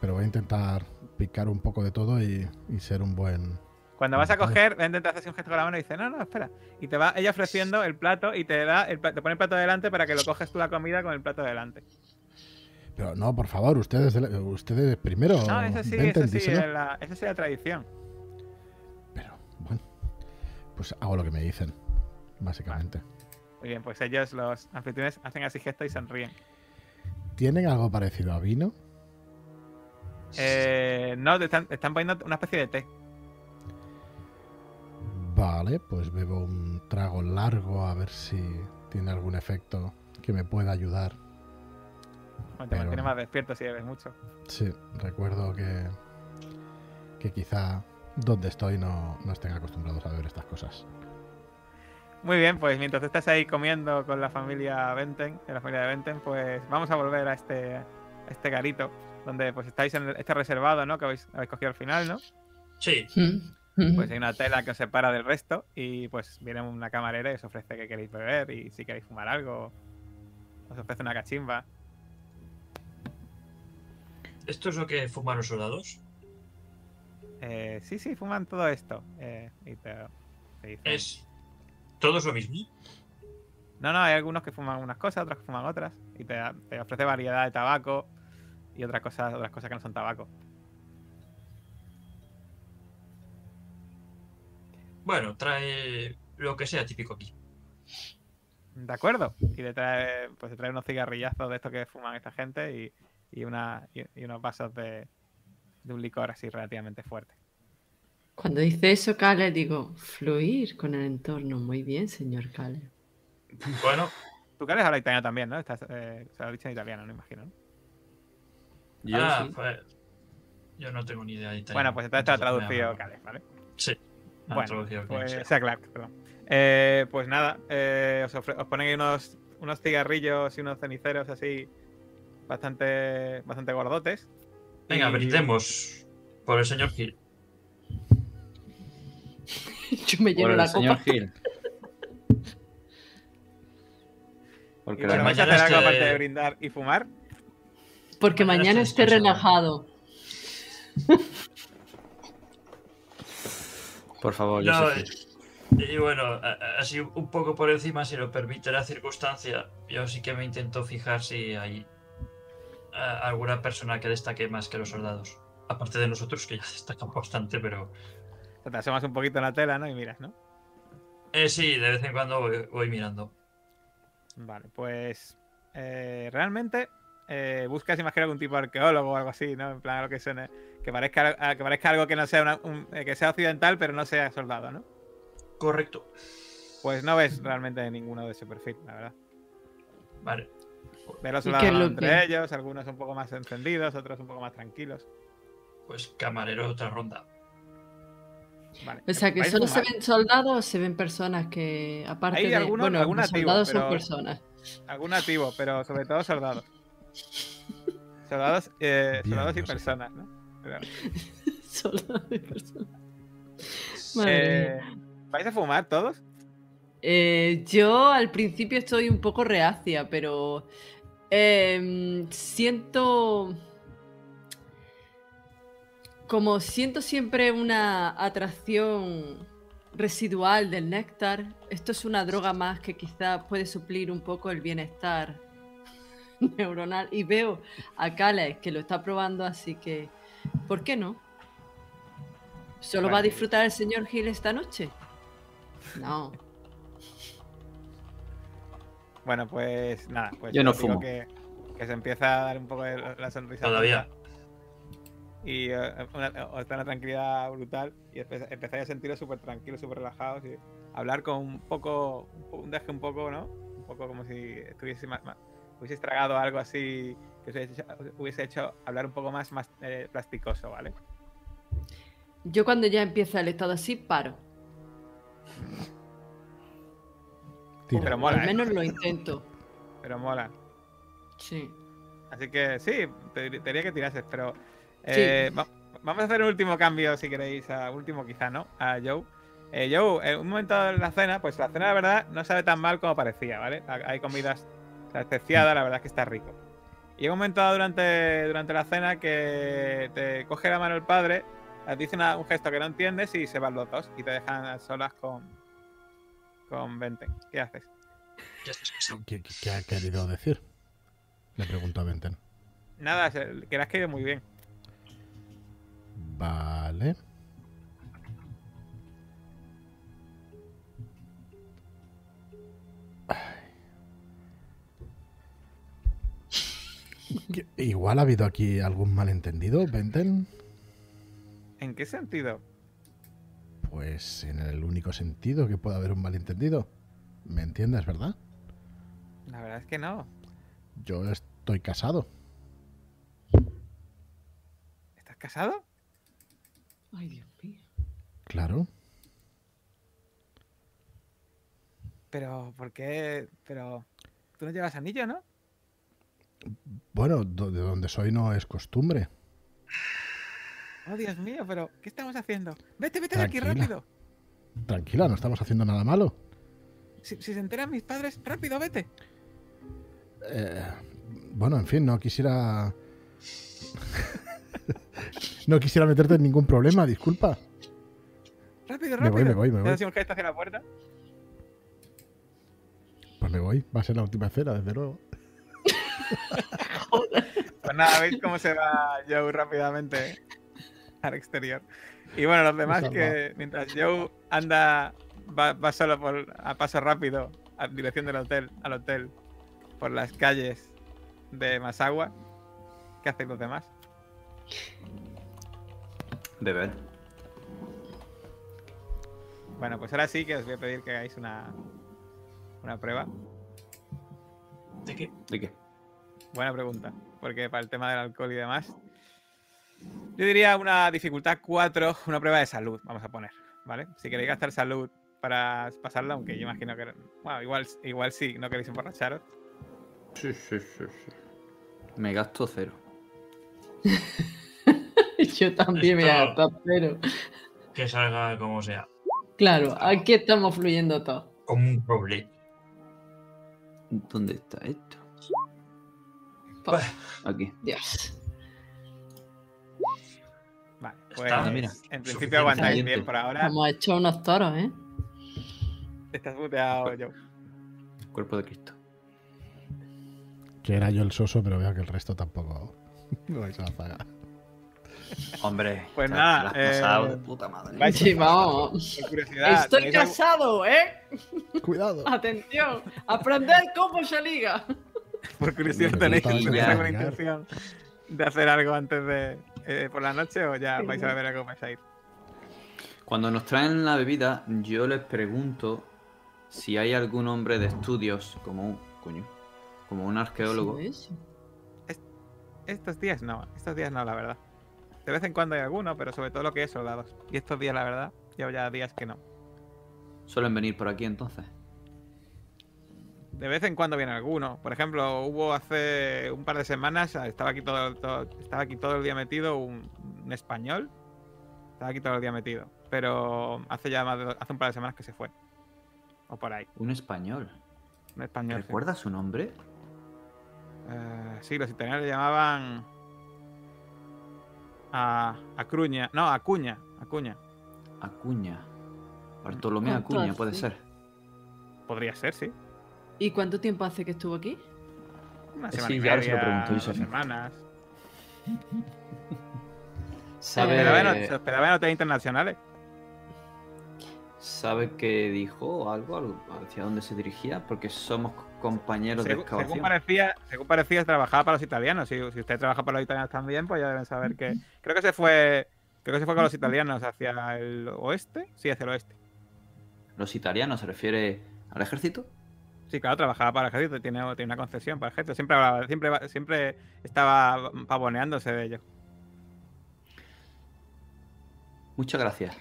pero voy a intentar picar un poco de todo y ser un buen. Cuando vas a coger, ven, te hace un gesto con la mano y dice, no, no, espera. Y te va ella ofreciendo el plato y te da el pla- te pone el plato delante para que lo coges tú la comida con el plato delante. Pero no, por favor, ustedes, ustedes primero. No, eso sí, Venten, eso sí, la, esa sí es la tradición. Pero bueno, pues hago lo que me dicen, básicamente. Muy bien, pues ellos, los anfitriones, hacen así gesto y sonríen. ¿Tienen algo parecido a vino? Eh, no, están, están poniendo una especie de té. Vale, pues bebo un trago largo a ver si tiene algún efecto que me pueda ayudar. Te Pero- mantiene más despierto si bebes mucho. Sí, recuerdo que, que quizá donde estoy no, no estén acostumbrados a beber estas cosas. Muy bien, pues mientras estás ahí comiendo con la familia Benten, de la familia de Benten, pues vamos a volver a este, a este garito, donde pues estáis en este reservado, ¿no? Que habéis, habéis cogido al final, ¿no? Sí, Pues hay una tela que os separa del resto y pues viene una camarera y os ofrece que queréis beber y si queréis fumar algo, os ofrece una cachimba. ¿esto es lo que fuman los soldados? Eh, sí, sí, fuman todo esto. eh, y te, te ¿Es todos lo mismo? No, no, hay algunos que fuman unas cosas, otros que fuman otras. Y te, te ofrece variedad de tabaco y otras cosas, otras cosas que no son tabaco. Bueno, trae lo que sea típico aquí. De acuerdo. Y le trae, pues te trae unos cigarrillazos de estos que fuman esta gente y, y, una, y, y unos vasos de, de un licor así relativamente fuerte. Cuando dice eso, Kale, digo, fluir con el entorno. Muy bien, señor Kale. Bueno, Tú que habla italiano también, ¿no? Estás, eh, se lo ha dicho en italiano, no imagino. ¿no? Yo ah, sí. pues, yo no tengo ni idea de italiano. Bueno, pues entonces está traducido Cales, ¿vale? Sí. Ha Bueno, Pues, o sea, Clark, perdón. Eh, pues nada, eh, os, ofre- os ponen ahí unos, unos cigarrillos y unos ceniceros así bastante, bastante gordotes. Venga, Y- brindemos por el señor Gil. Yo me Por lleno el la señor copa. Gil. Y Porque bueno, la- ¿vais a mañana hacer algo este- aparte de brindar y fumar? Porque Mañana mañana esté relajado. por favor, No, yo y bueno, así un poco por encima, si lo permite la circunstancia, yo sí que me intento fijar si hay alguna persona que destaque más que los soldados. Aparte de nosotros, que ya destacan bastante, pero... Te asomas un poquito en la tela, ¿no? Y miras, ¿no? Eh, sí, de vez en cuando voy, voy mirando. Vale, pues eh, realmente eh, buscas, imagino, algún tipo de arqueólogo o algo así, ¿no? En plan, algo que suene, que parezca, que parezca algo que no sea una- un- eh, que sea occidental, pero no sea soldado, ¿no? Correcto. Pues no ves realmente ninguno de ese perfil, la verdad. Vale. Ves los ¿Y qué soldados entre que- ellos, algunos un poco más encendidos, otros un poco más tranquilos. Pues camarero, otra ronda. Vale. O sea, que ¿Vais a solo se ven soldados o se ven personas que, aparte Hay de. algunos- bueno, algún nativo, soldados son pero- personas. Algún nativo, pero sobre todo soldados. Soldados, eh, Bien, soldados y personas, ¿no? Soldados y personas. Madre eh, ¿Vais a fumar todos? Eh, yo al principio estoy un poco reacia, pero em, siento... Como siento siempre una atracción residual del néctar, esto es una droga más que quizá puede suplir un poco el bienestar neuronal. Y veo a Kale que lo está probando, así que, ¿por qué no? ¿Solo va a disfrutar el señor Gil esta noche? No. Bueno, pues nada. Pues Yo no fumo. Que, que se empieza a dar un poco de la, sonrisa. Todavía. Y eh, una- os da una tranquilidad brutal. Y empe- empezáis a sentiros súper tranquilos, súper relajados. Y hablar con un poco. Un, deje un poco, ¿no? Un poco como si estuviese hubieseis tragado algo así. Que os hubiese hecho, os hubiese hecho hablar un poco más, más eh, plasticoso, ¿vale? Yo cuando ya empieza el estado así, paro. Tira. Pero mola, Al ¿eh? menos lo intento. Pero mola. Sí. Así que sí, te, te diría que tirases, pero eh, va- vamos a hacer un último cambio, si queréis, a último quizá, ¿no? A Joe. Eh, Joe, en un momento de la cena, pues la cena, la verdad, no sabe tan mal como parecía, ¿vale? Ha- Hay comidas o sea, especiadas, la verdad es que está rico. Y momento dado durante, durante la cena que te coge la mano el padre, te dice una- un gesto que no entiendes y se van los dos y te dejan a solas con, con Venten. ¿Qué haces? ¿Qué, qué- qué ha querido decir? Le pregunto a Benten. Nada, que le has caído muy bien. Vale. Igual ha habido aquí algún malentendido, Benten. ¿En qué sentido? Pues en el único sentido que puede haber un malentendido. ¿Me entiendes, verdad? La verdad es que no. Yo estoy casado. ¿Estás casado? Ay, Dios mío. Claro. Pero, ¿por qué? Pero, tú no llevas anillo, ¿no? Bueno, de donde soy no es costumbre. Oh, Dios mío, pero, ¿qué estamos haciendo? Vete, vete de aquí rápido. Tranquila, no estamos haciendo nada malo. Si, si se enteran mis padres, rápido, vete. Eh, bueno, en fin, no quisiera. no quisiera meterte en ningún problema, disculpa. Rápido, Me voy, rápido. me voy, me voy. das un gesto hacia la puerta. Pues me voy, va a ser la última cena, desde luego. Pues nada, veis cómo se va Joe rápidamente al exterior. Y bueno, los demás que mientras Joe anda, va, va solo por, a paso rápido a dirección del hotel, al hotel, por las calles de Masagua, ¿qué hacen los demás? Beber. Bueno, pues ahora sí que os voy a pedir que hagáis una, una prueba. ¿De qué? ¿De qué? Buena pregunta, porque para el tema del alcohol y demás. Yo diría una dificultad 4, una prueba de salud, vamos a poner, ¿vale? Si queréis gastar salud para pasarla, aunque yo imagino que. Bueno, igual, igual sí, no queréis emborracharos. Sí, sí, sí, sí. Me gasto cero. Yo también me Esto- gasto, pero. Que salga como sea. Claro, aquí estamos fluyendo todos. Como un problema. ¿Dónde está esto? Pues, Aquí. Dios. Vale, Está, pues mira. en principio aguantáis bien por ahora. Hemos hecho unos toros, ¿eh? Estás muteado, Joe. Cuerpo de Cristo. Que era yo el soso, pero veo que el resto tampoco. No vais a la zaga. Hombre. Pues nada, te lo has pasado eh, de puta madre. vais- Sí, vamos. Por curiosidad, Estoy ¿tenéis algún- casado, ¿eh? Cuidado. Atención. Aprender cómo se liga. Por curiosidad, Me ¿tenéis, gusta tenéis ya. alguna intención de hacer algo antes de eh, por la noche o ya vais a ver a cómo vais a ir? Cuando nos traen la bebida, yo les pregunto si hay algún hombre de estudios, como un. Coño. Como un arqueólogo. Eso. Estos días no, estos días no, la verdad. De vez en cuando hay alguno, pero sobre todo lo que es soldados. Y estos días, la verdad, llevo ya días que no. Suelen venir por aquí entonces. De vez en cuando viene alguno. Por ejemplo, hubo hace un par de semanas, estaba aquí todo, todo- estaba aquí todo el día metido un, un español. Estaba aquí todo el día metido. Pero hace ya más de, hace un par de semanas que se fue. O por ahí. Un español. Un español. sí. ¿Recuerdas su nombre? Eh, sí, los italianos le llamaban. A, Acruña. No, Acuña. Acuña. Acuña. Bartolomé ¿Cuánto Acuña, puede ser. Podría ser, sí. ¿Y cuánto tiempo hace que estuvo aquí? Una semana sí, y ya ahora se lo media, pregunto, dos Joseph. semanas. Se ¿Sabe, hospedaba, en, se hospedaba en hoteles internacionales. ¿Sabe qué dijo algo, algo hacia dónde se dirigía? Porque somos compañeros de Según, según excavación. parecía, según parecía, trabajaba para los italianos. Si, si usted trabaja para los italianos también, pues ya deben saber que. Creo que se fue. Creo que se fue con los italianos hacia el oeste. Sí, hacia el oeste. ¿Los italianos se refiere al ejército? Sí, claro, trabajaba para el ejército, tiene, tiene una concesión para el ejército. Siempre, hablaba- siempre, siempre estaba pavoneándose de ello. Muchas gracias.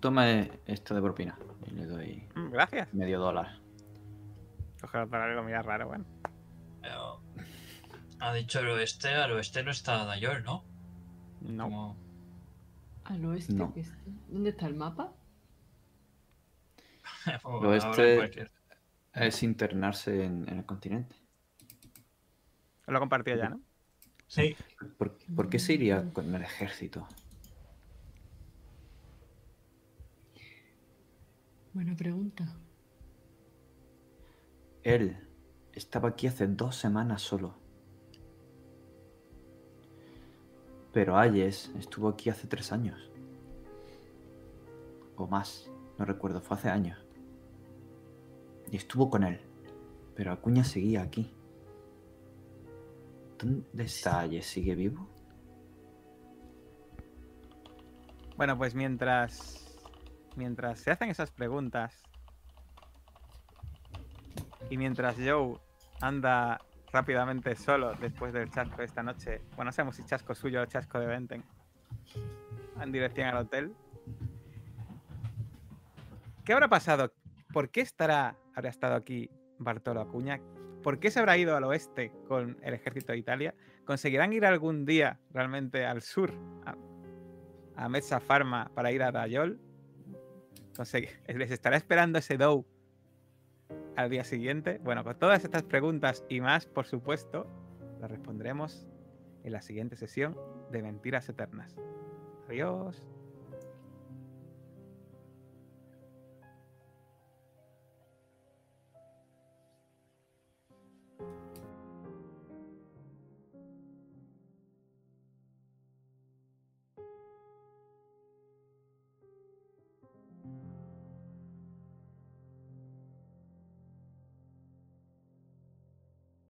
toma esto de propina. Y le doy Mm, Gracias. medio dólar. Cogerlo para algo mira raro, bueno. Pero, ha dicho el oeste, al oeste no está Dayol, ¿no? No. Como- Al oeste. No. ¿Dónde está el mapa? o Lo ahora este- cualquier- Es internarse en, en el continente. Lo compartía ya, ¿no? Sí. ¿Por, por qué se iría con el ejército? Buena pregunta. Él estaba aquí hace dos semanas solo. Pero Ayes estuvo aquí hace tres años. O más, no recuerdo, fue hace años. Y estuvo con él. Pero Acuña seguía aquí. ¿Dónde está? ¿Sigue vivo? Bueno, pues mientras. Mientras se hacen esas preguntas. Y mientras Joe anda rápidamente solo después del chasco de esta noche. Bueno, no sabemos si chasco suyo o chasco de Venten. En dirección al hotel. ¿Qué habrá pasado? ¿Por qué estará, habrá estado aquí Bartolo Acuña? ¿Por qué se habrá ido al oeste con el ejército de Italia? ¿Conseguirán ir algún día realmente al sur? a- a Mezza Pharma para ir a Dayol. ¿Les estará esperando ese Dow al día siguiente? Bueno, con todas estas preguntas y más, por supuesto, las respondremos en la siguiente sesión de Mentiras Eternas. Adiós.